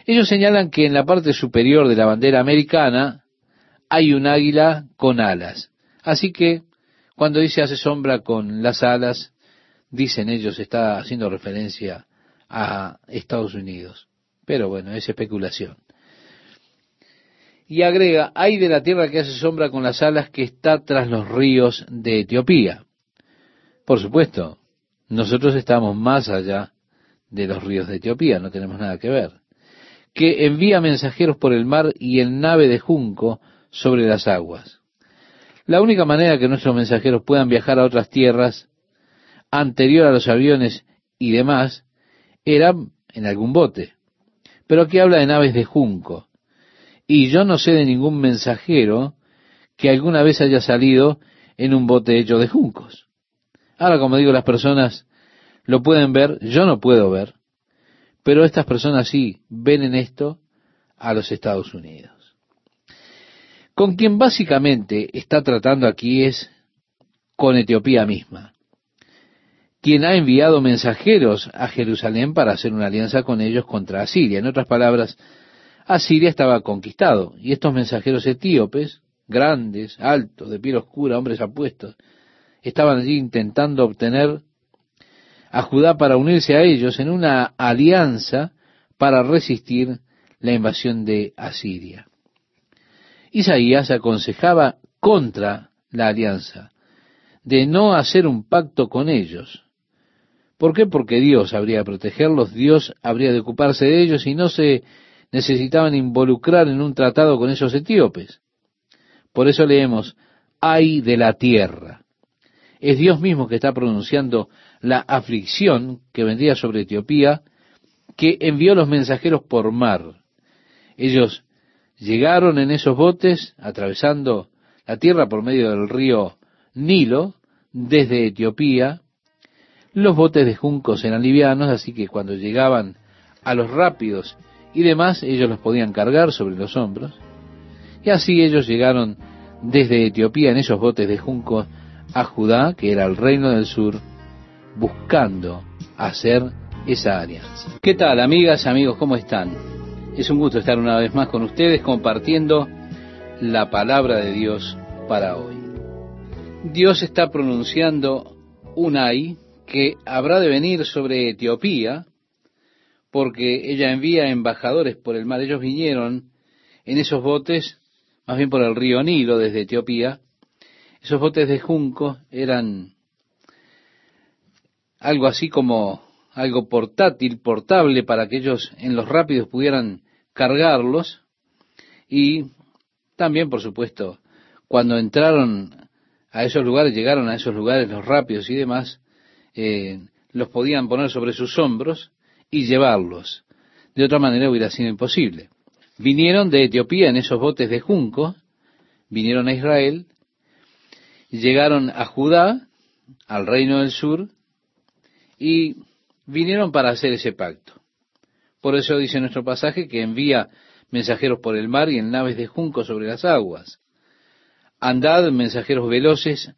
Ellos señalan que en la parte superior de la bandera americana hay un águila con alas. Así que cuando dice hace sombra con las alas, dicen ellos, está haciendo referencia a Estados Unidos. Pero bueno, es especulación. Y agrega, hay de la tierra que hace sombra con las alas que está tras los ríos de Etiopía. Por supuesto, nosotros estamos más allá de los ríos de Etiopía, no tenemos nada que ver. Que envía mensajeros por el mar y en nave de junco sobre las aguas. La única manera que nuestros mensajeros puedan viajar a otras tierras anterior a los aviones y demás era en algún bote. Pero aquí habla de naves de junco. Y yo no sé de ningún mensajero que alguna vez haya salido en un bote hecho de juncos. Ahora, como digo, las personas lo pueden ver, yo no puedo ver, pero estas personas sí ven en esto a los Estados Unidos. Con quien básicamente está tratando aquí es con Etiopía misma, quien ha enviado mensajeros a Jerusalén para hacer una alianza con ellos contra Asiria. En otras palabras, Asiria estaba conquistado y estos mensajeros etíopes, grandes, altos, de piel oscura, hombres apuestos, estaban allí intentando obtener a Judá para unirse a ellos en una alianza para resistir la invasión de Asiria. Isaías aconsejaba contra la alianza, de no hacer un pacto con ellos. ¿Por qué? Porque Dios habría de protegerlos, Dios habría de ocuparse de ellos y no se necesitaban involucrar en un tratado con esos etíopes. Por eso leemos, ay de la tierra. Es Dios mismo que está pronunciando la aflicción que vendría sobre Etiopía, que envió los mensajeros por mar. Ellos llegaron en esos botes, atravesando la tierra por medio del río Nilo, desde Etiopía. Los botes de juncos eran livianos, así que cuando llegaban a los rápidos y demás, ellos los podían cargar sobre los hombros. Y así ellos llegaron desde Etiopía en esos botes de juncos a Judá, que era el reino del sur, buscando hacer esa alianza. ¿Qué tal, amigas, amigos? ¿Cómo están? Es un gusto estar una vez más con ustedes compartiendo la palabra de Dios para hoy. Dios está pronunciando un ay que habrá de venir sobre Etiopía, porque ella envía embajadores por el mar. Ellos vinieron en esos botes, más bien por el río Nilo desde Etiopía. Esos botes de junco eran algo así como algo portátil, portable, para que ellos en los rápidos pudieran cargarlos y también, por supuesto, cuando entraron a esos lugares, llegaron a esos lugares los rápidos y demás, eh, los podían poner sobre sus hombros y llevarlos. De otra manera hubiera sido imposible. Vinieron de Etiopía en esos botes de junco, vinieron a Israel, llegaron a Judá, al reino del sur, y vinieron para hacer ese pacto. Por eso dice nuestro pasaje que envía mensajeros por el mar y en naves de junco sobre las aguas. Andad, mensajeros veloces,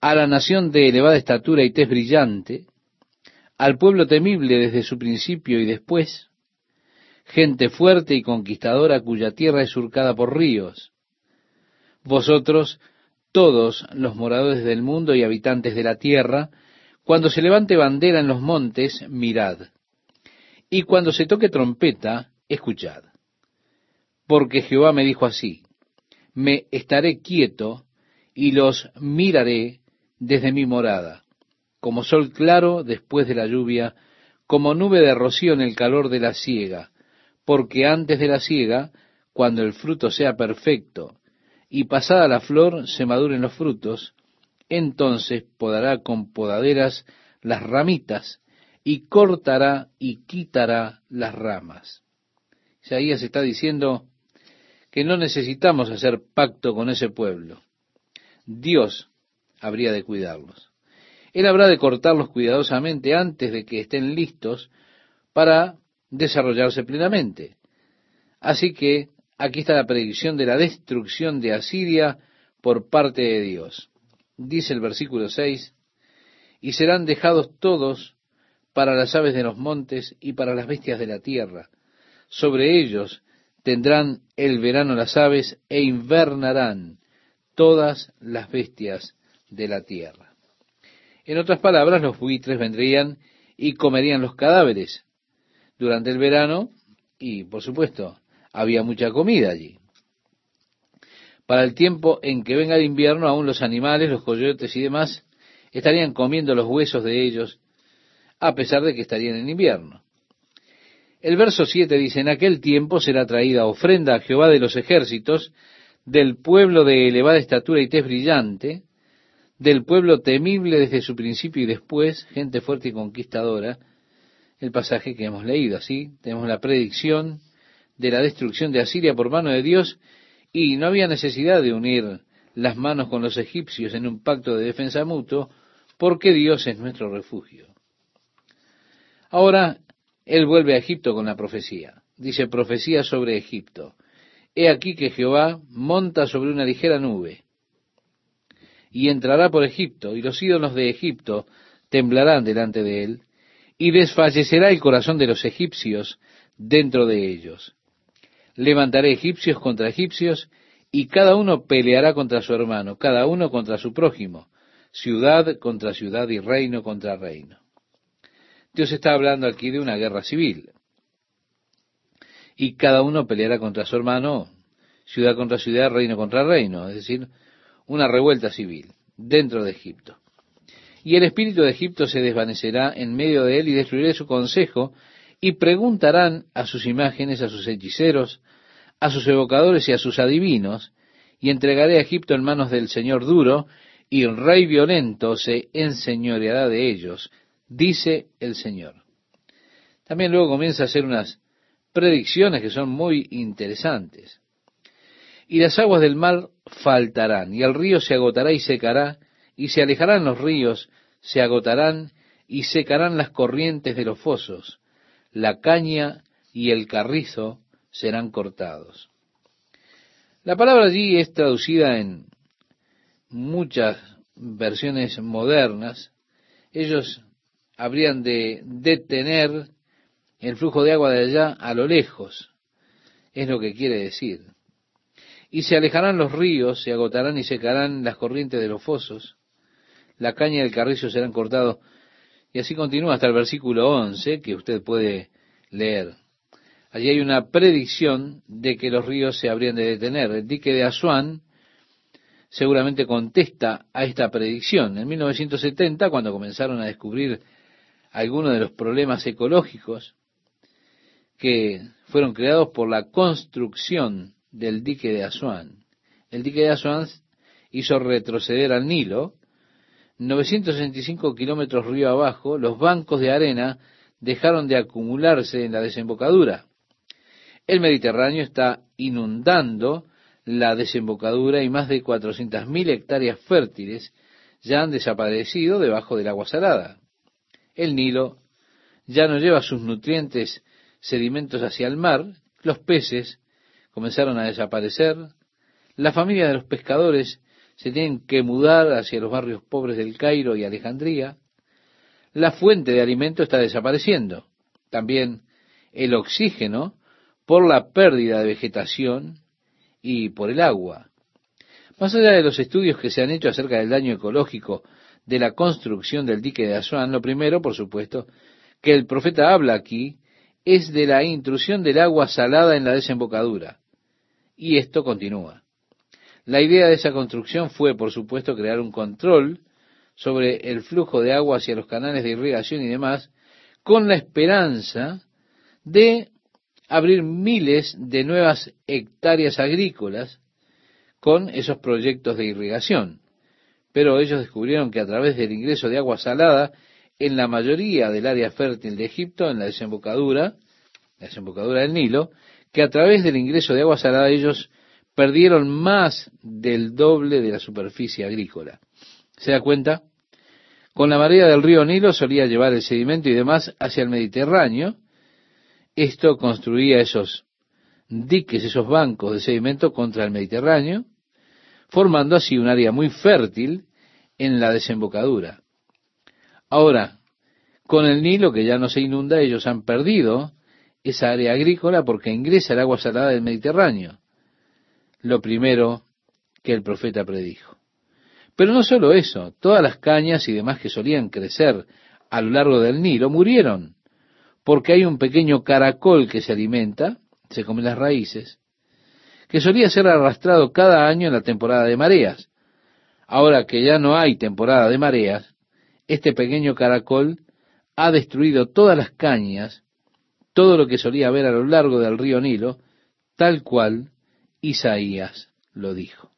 a la nación de elevada estatura y tez brillante, al pueblo temible desde su principio y después, gente fuerte y conquistadora cuya tierra es surcada por ríos. Vosotros, todos los moradores del mundo y habitantes de la tierra, cuando se levante bandera en los montes, mirad y cuando se toque trompeta, escuchad. Porque Jehová me dijo así, me estaré quieto y los miraré desde mi morada, como sol claro después de la lluvia, como nube de rocío en el calor de la siega, porque antes de la siega, cuando el fruto sea perfecto, y pasada la flor se maduren los frutos, entonces podará con podaderas las ramitas y cortará y quitará las ramas. Isaías está diciendo que no necesitamos hacer pacto con ese pueblo. Dios habría de cuidarlos. Él habrá de cortarlos cuidadosamente antes de que estén listos para desarrollarse plenamente. Así que aquí está la predicción de la destrucción de Asiria por parte de Dios. Dice el versículo 6, y serán dejados todos para las aves de los montes y para las bestias de la tierra. Sobre ellos tendrán el verano las aves e invernarán todas las bestias de la tierra. En otras palabras, los buitres vendrían y comerían los cadáveres, durante el verano y, por supuesto, había mucha comida allí. Para el tiempo en que venga el invierno, aún los animales, los coyotes y demás, estarían comiendo los huesos de ellos, a pesar de que estarían en invierno. El verso 7 dice, en aquel tiempo será traída ofrenda a Jehová de los ejércitos, del pueblo de elevada estatura y tez brillante, del pueblo temible desde su principio y después, gente fuerte y conquistadora, el pasaje que hemos leído. Así tenemos la predicción de la destrucción de Asiria por mano de Dios y no había necesidad de unir las manos con los egipcios en un pacto de defensa mutuo porque Dios es nuestro refugio. Ahora, él vuelve a Egipto con la profecía. Dice profecía sobre Egipto. He aquí que Jehová monta sobre una ligera nube y entrará por Egipto, y los ídolos de Egipto temblarán delante de él, y desfallecerá el corazón de los egipcios dentro de ellos. Levantaré egipcios contra egipcios, y cada uno peleará contra su hermano, cada uno contra su prójimo, ciudad contra ciudad y reino contra reino. Dios está hablando aquí de una guerra civil. Y cada uno peleará contra su hermano, ciudad contra ciudad, reino contra reino, es decir, una revuelta civil dentro de Egipto. Y el espíritu de Egipto se desvanecerá en medio de él y destruiré su consejo, y preguntarán a sus imágenes, a sus hechiceros, a sus evocadores y a sus adivinos, y entregaré a Egipto en manos del Señor duro, y el rey violento se enseñoreará de ellos, dice el Señor. También luego comienza a hacer unas predicciones que son muy interesantes. Y las aguas del mar faltarán, y el río se agotará y secará, y se alejarán los ríos, se agotarán y secarán las corrientes de los fosos, la caña y el carrizo serán cortados. La palabra allí es traducida en muchas versiones modernas. Ellos habrían de detener el flujo de agua de allá a lo lejos. Es lo que quiere decir. Y se alejarán los ríos, se agotarán y secarán las corrientes de los fosos, la caña y el carrizo serán cortados. Y así continúa hasta el versículo 11, que usted puede leer. Allí hay una predicción de que los ríos se habrían de detener. El dique de Asuán seguramente contesta a esta predicción. En 1970, cuando comenzaron a descubrir algunos de los problemas ecológicos que fueron creados por la construcción del dique de Asuán. El dique de Asuán hizo retroceder al Nilo, 965 kilómetros río abajo, los bancos de arena dejaron de acumularse en la desembocadura. El Mediterráneo está inundando la desembocadura y más de 400.000 hectáreas fértiles ya han desaparecido debajo del agua salada. El Nilo ya no lleva sus nutrientes sedimentos hacia el mar, los peces comenzaron a desaparecer, la familia de los pescadores se tienen que mudar hacia los barrios pobres del Cairo y Alejandría, la fuente de alimento está desapareciendo, también el oxígeno por la pérdida de vegetación y por el agua. Más allá de los estudios que se han hecho acerca del daño ecológico de la construcción del dique de Asuán, lo primero, por supuesto, que el profeta habla aquí es de la intrusión del agua salada en la desembocadura. Y esto continúa. La idea de esa construcción fue, por supuesto, crear un control sobre el flujo de agua hacia los canales de irrigación y demás, con la esperanza de abrir miles de nuevas hectáreas agrícolas con esos proyectos de irrigación. Pero ellos descubrieron que a través del ingreso de agua salada en la mayoría del área fértil de Egipto, en la desembocadura, la desembocadura del Nilo, que a través del ingreso de agua salada ellos perdieron más del doble de la superficie agrícola. ¿Se da cuenta? Con la marea del río Nilo solía llevar el sedimento y demás hacia el Mediterráneo. Esto construía esos diques, esos bancos de sedimento contra el Mediterráneo, formando así un área muy fértil en la desembocadura. Ahora, con el Nilo que ya no se inunda, ellos han perdido esa área agrícola porque ingresa el agua salada del Mediterráneo. Lo primero que el profeta predijo. Pero no solo eso, todas las cañas y demás que solían crecer a lo largo del Nilo murieron porque hay un pequeño caracol que se alimenta, se come las raíces, que solía ser arrastrado cada año en la temporada de mareas. Ahora que ya no hay temporada de mareas, este pequeño caracol ha destruido todas las cañas, todo lo que solía haber a lo largo del río Nilo, tal cual Isaías lo dijo.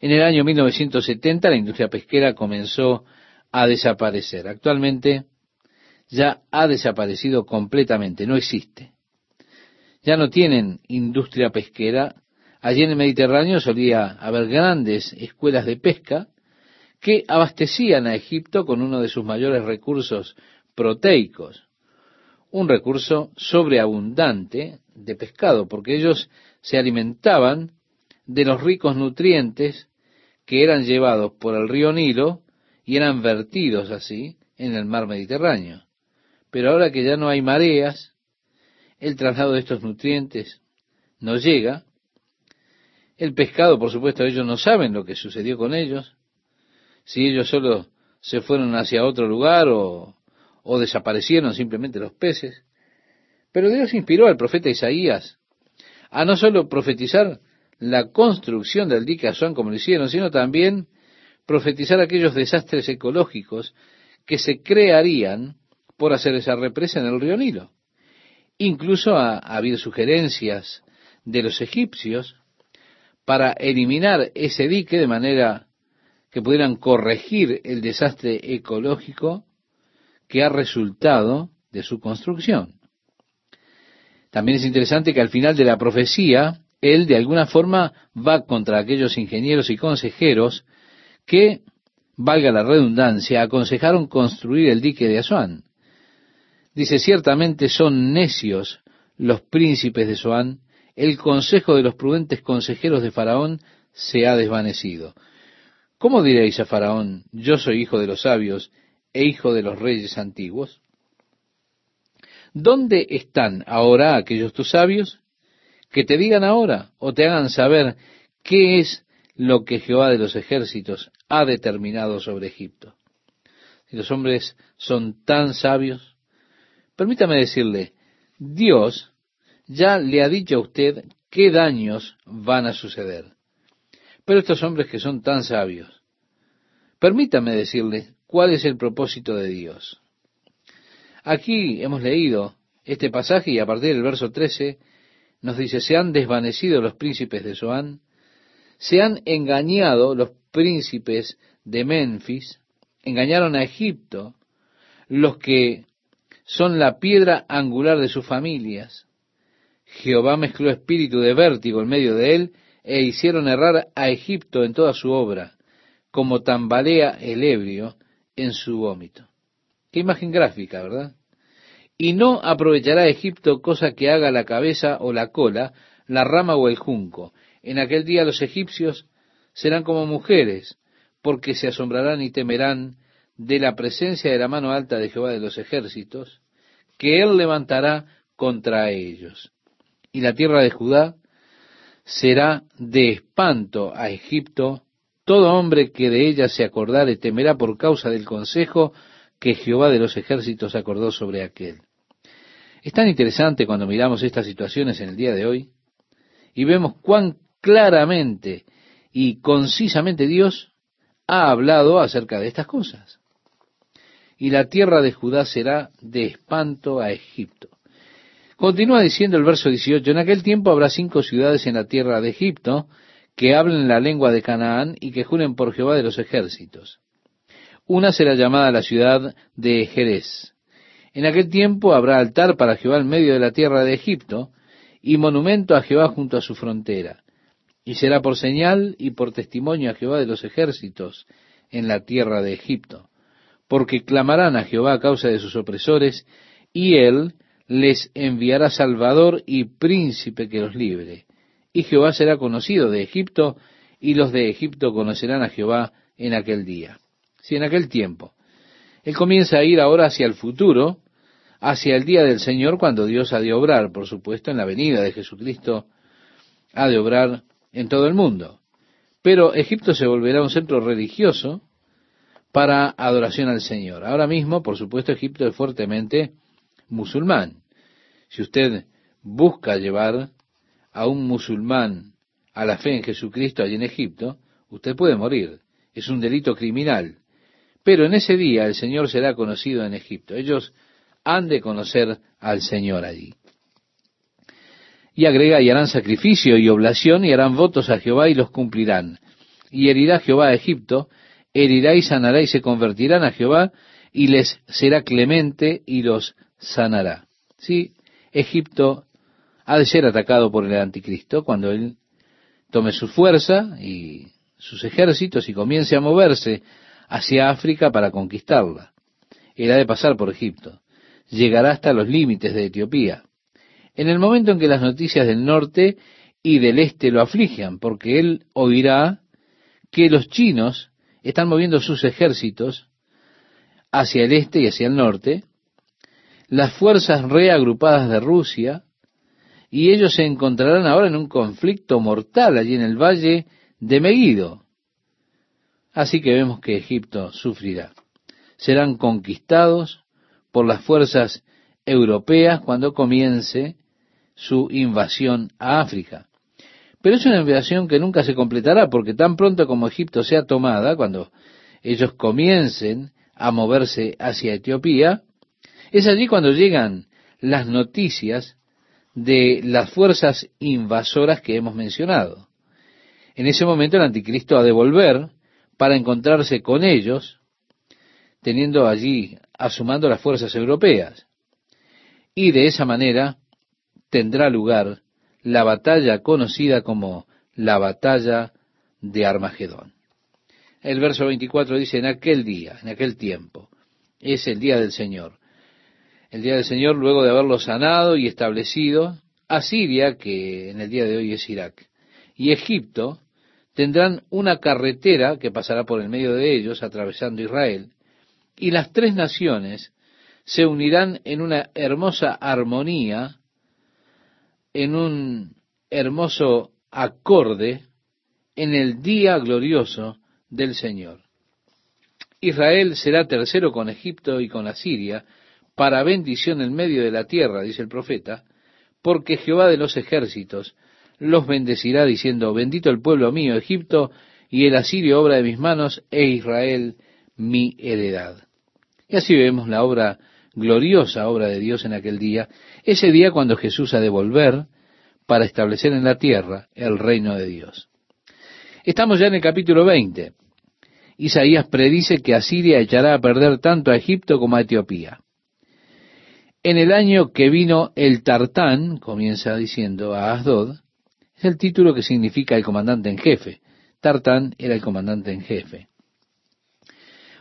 En el año 1970 la industria pesquera comenzó a desaparecer. Actualmente ya ha desaparecido completamente, no existe. Ya no tienen industria pesquera. Allí en el Mediterráneo solía haber grandes escuelas de pesca que abastecían a Egipto con uno de sus mayores recursos proteicos, un recurso sobreabundante de pescado, porque ellos se alimentaban de los ricos nutrientes que eran llevados por el río Nilo y eran vertidos así en el mar Mediterráneo. Pero ahora que ya no hay mareas, el traslado de estos nutrientes no llega. El pescado, por supuesto, ellos no saben lo que sucedió con ellos. Si ellos solo se fueron hacia otro lugar o, o desaparecieron simplemente los peces. Pero Dios inspiró al profeta Isaías a no solo profetizar la construcción del dique Asuán como lo hicieron, sino también profetizar aquellos desastres ecológicos que se crearían por hacer esa represa en el río Nilo. Incluso ha habido sugerencias de los egipcios para eliminar ese dique de manera que pudieran corregir el desastre ecológico que ha resultado de su construcción. También es interesante que al final de la profecía él de alguna forma va contra aquellos ingenieros y consejeros que, valga la redundancia, aconsejaron construir el dique de Asuán. Dice, ciertamente son necios los príncipes de Soán, el consejo de los prudentes consejeros de Faraón se ha desvanecido. ¿Cómo diréis a Faraón, yo soy hijo de los sabios e hijo de los reyes antiguos? ¿Dónde están ahora aquellos tus sabios? que te digan ahora o te hagan saber qué es lo que Jehová de los ejércitos ha determinado sobre Egipto. Si los hombres son tan sabios, permítame decirle, Dios ya le ha dicho a usted qué daños van a suceder. Pero estos hombres que son tan sabios, permítame decirle cuál es el propósito de Dios. Aquí hemos leído este pasaje y a partir del verso 13 nos dice, se han desvanecido los príncipes de Zoán, se han engañado los príncipes de Memphis, engañaron a Egipto, los que son la piedra angular de sus familias. Jehová mezcló espíritu de vértigo en medio de él e hicieron errar a Egipto en toda su obra, como tambalea el ebrio en su vómito. Qué imagen gráfica, ¿verdad? Y no aprovechará Egipto cosa que haga la cabeza o la cola, la rama o el junco. En aquel día los egipcios serán como mujeres, porque se asombrarán y temerán de la presencia de la mano alta de Jehová de los ejércitos, que él levantará contra ellos. Y la tierra de Judá será de espanto a Egipto, todo hombre que de ella se acordare temerá por causa del consejo que Jehová de los ejércitos acordó sobre aquel. Es tan interesante cuando miramos estas situaciones en el día de hoy y vemos cuán claramente y concisamente Dios ha hablado acerca de estas cosas. Y la tierra de Judá será de espanto a Egipto. Continúa diciendo el verso 18, en aquel tiempo habrá cinco ciudades en la tierra de Egipto que hablen la lengua de Canaán y que juren por Jehová de los ejércitos. Una será llamada la ciudad de Jerez, en aquel tiempo habrá altar para Jehová en medio de la tierra de Egipto, y monumento a Jehová junto a su frontera. Y será por señal y por testimonio a Jehová de los ejércitos en la tierra de Egipto, porque clamarán a Jehová a causa de sus opresores, y él les enviará Salvador y príncipe que los libre. Y Jehová será conocido de Egipto, y los de Egipto conocerán a Jehová en aquel día. Si en aquel tiempo. Él comienza a ir ahora hacia el futuro, hacia el día del Señor cuando Dios ha de obrar, por supuesto, en la venida de Jesucristo, ha de obrar en todo el mundo. Pero Egipto se volverá un centro religioso para adoración al Señor. Ahora mismo, por supuesto, Egipto es fuertemente musulmán. Si usted busca llevar a un musulmán a la fe en Jesucristo allí en Egipto, usted puede morir. Es un delito criminal. Pero en ese día el Señor será conocido en Egipto. Ellos han de conocer al Señor allí. Y agrega, y harán sacrificio y oblación y harán votos a Jehová y los cumplirán. Y herirá Jehová a Egipto, herirá y sanará y se convertirán a Jehová y les será clemente y los sanará. Sí, Egipto ha de ser atacado por el anticristo cuando él tome su fuerza y sus ejércitos y comience a moverse hacia África para conquistarla. Él ha de pasar por Egipto. Llegará hasta los límites de Etiopía. En el momento en que las noticias del norte y del este lo aflijan, porque él oirá que los chinos están moviendo sus ejércitos hacia el este y hacia el norte, las fuerzas reagrupadas de Rusia, y ellos se encontrarán ahora en un conflicto mortal allí en el valle de Megiddo. Así que vemos que Egipto sufrirá. Serán conquistados por las fuerzas europeas cuando comience su invasión a África. Pero es una invasión que nunca se completará, porque tan pronto como Egipto sea tomada, cuando ellos comiencen a moverse hacia Etiopía, es allí cuando llegan las noticias de las fuerzas invasoras que hemos mencionado. En ese momento el anticristo ha de volver para encontrarse con ellos, teniendo allí, asumando las fuerzas europeas. Y de esa manera tendrá lugar la batalla conocida como la batalla de Armagedón. El verso 24 dice, en aquel día, en aquel tiempo, es el día del Señor el día del Señor luego de haberlo sanado y establecido, Asiria, que en el día de hoy es Irak, y Egipto, tendrán una carretera que pasará por el medio de ellos, atravesando Israel, y las tres naciones se unirán en una hermosa armonía, en un hermoso acorde, en el día glorioso del Señor. Israel será tercero con Egipto y con Asiria, para bendición en medio de la tierra, dice el profeta, porque Jehová de los ejércitos los bendecirá diciendo, bendito el pueblo mío, Egipto, y el asirio obra de mis manos, e Israel mi heredad. Y así vemos la obra gloriosa, obra de Dios en aquel día, ese día cuando Jesús ha de volver para establecer en la tierra el reino de Dios. Estamos ya en el capítulo 20. Isaías predice que Asiria echará a perder tanto a Egipto como a Etiopía. En el año que vino el Tartán, comienza diciendo a Asdod, es el título que significa el comandante en jefe. Tartán era el comandante en jefe.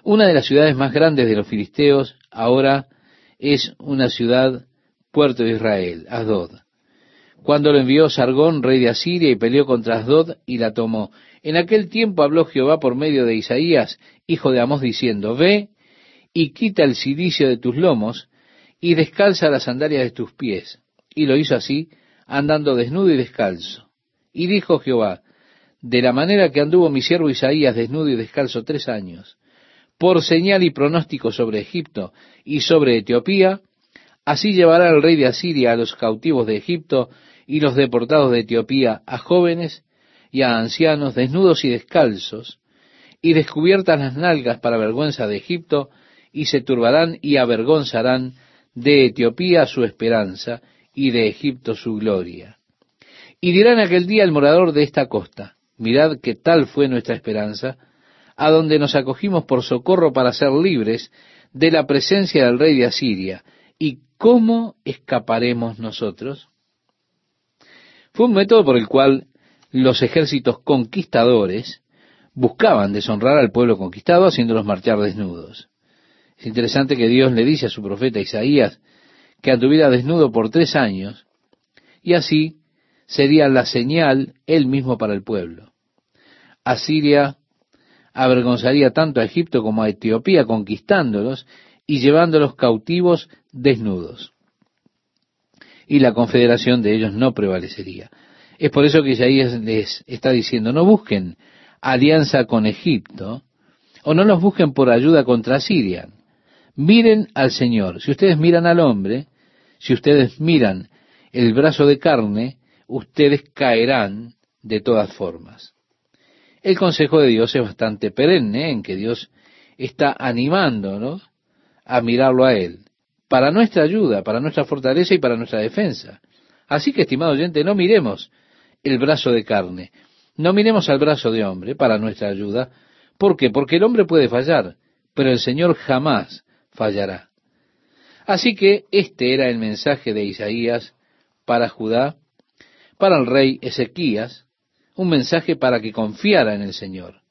Una de las ciudades más grandes de los filisteos ahora es una ciudad, puerto de Israel, Asdod. Cuando lo envió Sargón, rey de Asiria, y peleó contra Asdod y la tomó. En aquel tiempo habló Jehová por medio de Isaías, hijo de Amós, diciendo, Ve y quita el silicio de tus lomos, y descalza las sandalias de tus pies. Y lo hizo así, andando desnudo y descalzo. Y dijo Jehová, de la manera que anduvo mi siervo Isaías desnudo y descalzo tres años, por señal y pronóstico sobre Egipto y sobre Etiopía, así llevará el rey de Asiria a los cautivos de Egipto y los deportados de Etiopía, a jóvenes y a ancianos desnudos y descalzos, y descubiertas las nalgas para vergüenza de Egipto, y se turbarán y avergonzarán de Etiopía su esperanza y de Egipto su gloria. Y dirá en aquel día el morador de esta costa, mirad que tal fue nuestra esperanza, a donde nos acogimos por socorro para ser libres de la presencia del rey de Asiria. ¿Y cómo escaparemos nosotros? Fue un método por el cual los ejércitos conquistadores buscaban deshonrar al pueblo conquistado haciéndolos marchar desnudos. Es interesante que Dios le dice a su profeta Isaías que anduviera desnudo por tres años, y así sería la señal él mismo para el pueblo. Asiria avergonzaría tanto a Egipto como a Etiopía, conquistándolos y llevándolos cautivos desnudos. Y la confederación de ellos no prevalecería. Es por eso que Isaías les está diciendo, no busquen alianza con Egipto, o no los busquen por ayuda contra Asiria. Miren al Señor. Si ustedes miran al hombre, Si ustedes miran el brazo de carne, ustedes caerán de todas formas. El consejo de Dios es bastante perenne en que Dios está animándonos a mirarlo a Él, para nuestra ayuda, para nuestra fortaleza y para nuestra defensa. Así que, estimado oyente, no miremos el brazo de carne, no miremos al brazo de hombre para nuestra ayuda. ¿Por qué? Porque el hombre puede fallar, pero el Señor jamás fallará. Así que este era el mensaje de Isaías para Judá, para el rey Ezequías, un mensaje para que confiara en el Señor.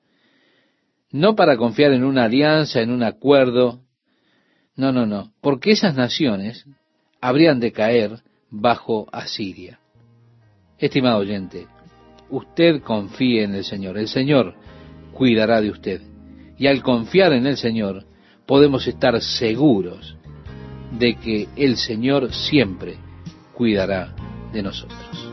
No para confiar en una alianza, en un acuerdo. No, no, no. Porque esas naciones habrían de caer bajo Asiria. Estimado oyente, usted confíe en el Señor. El Señor cuidará de usted. Y al confiar en el Señor, podemos estar seguros de que el Señor siempre cuidará de nosotros.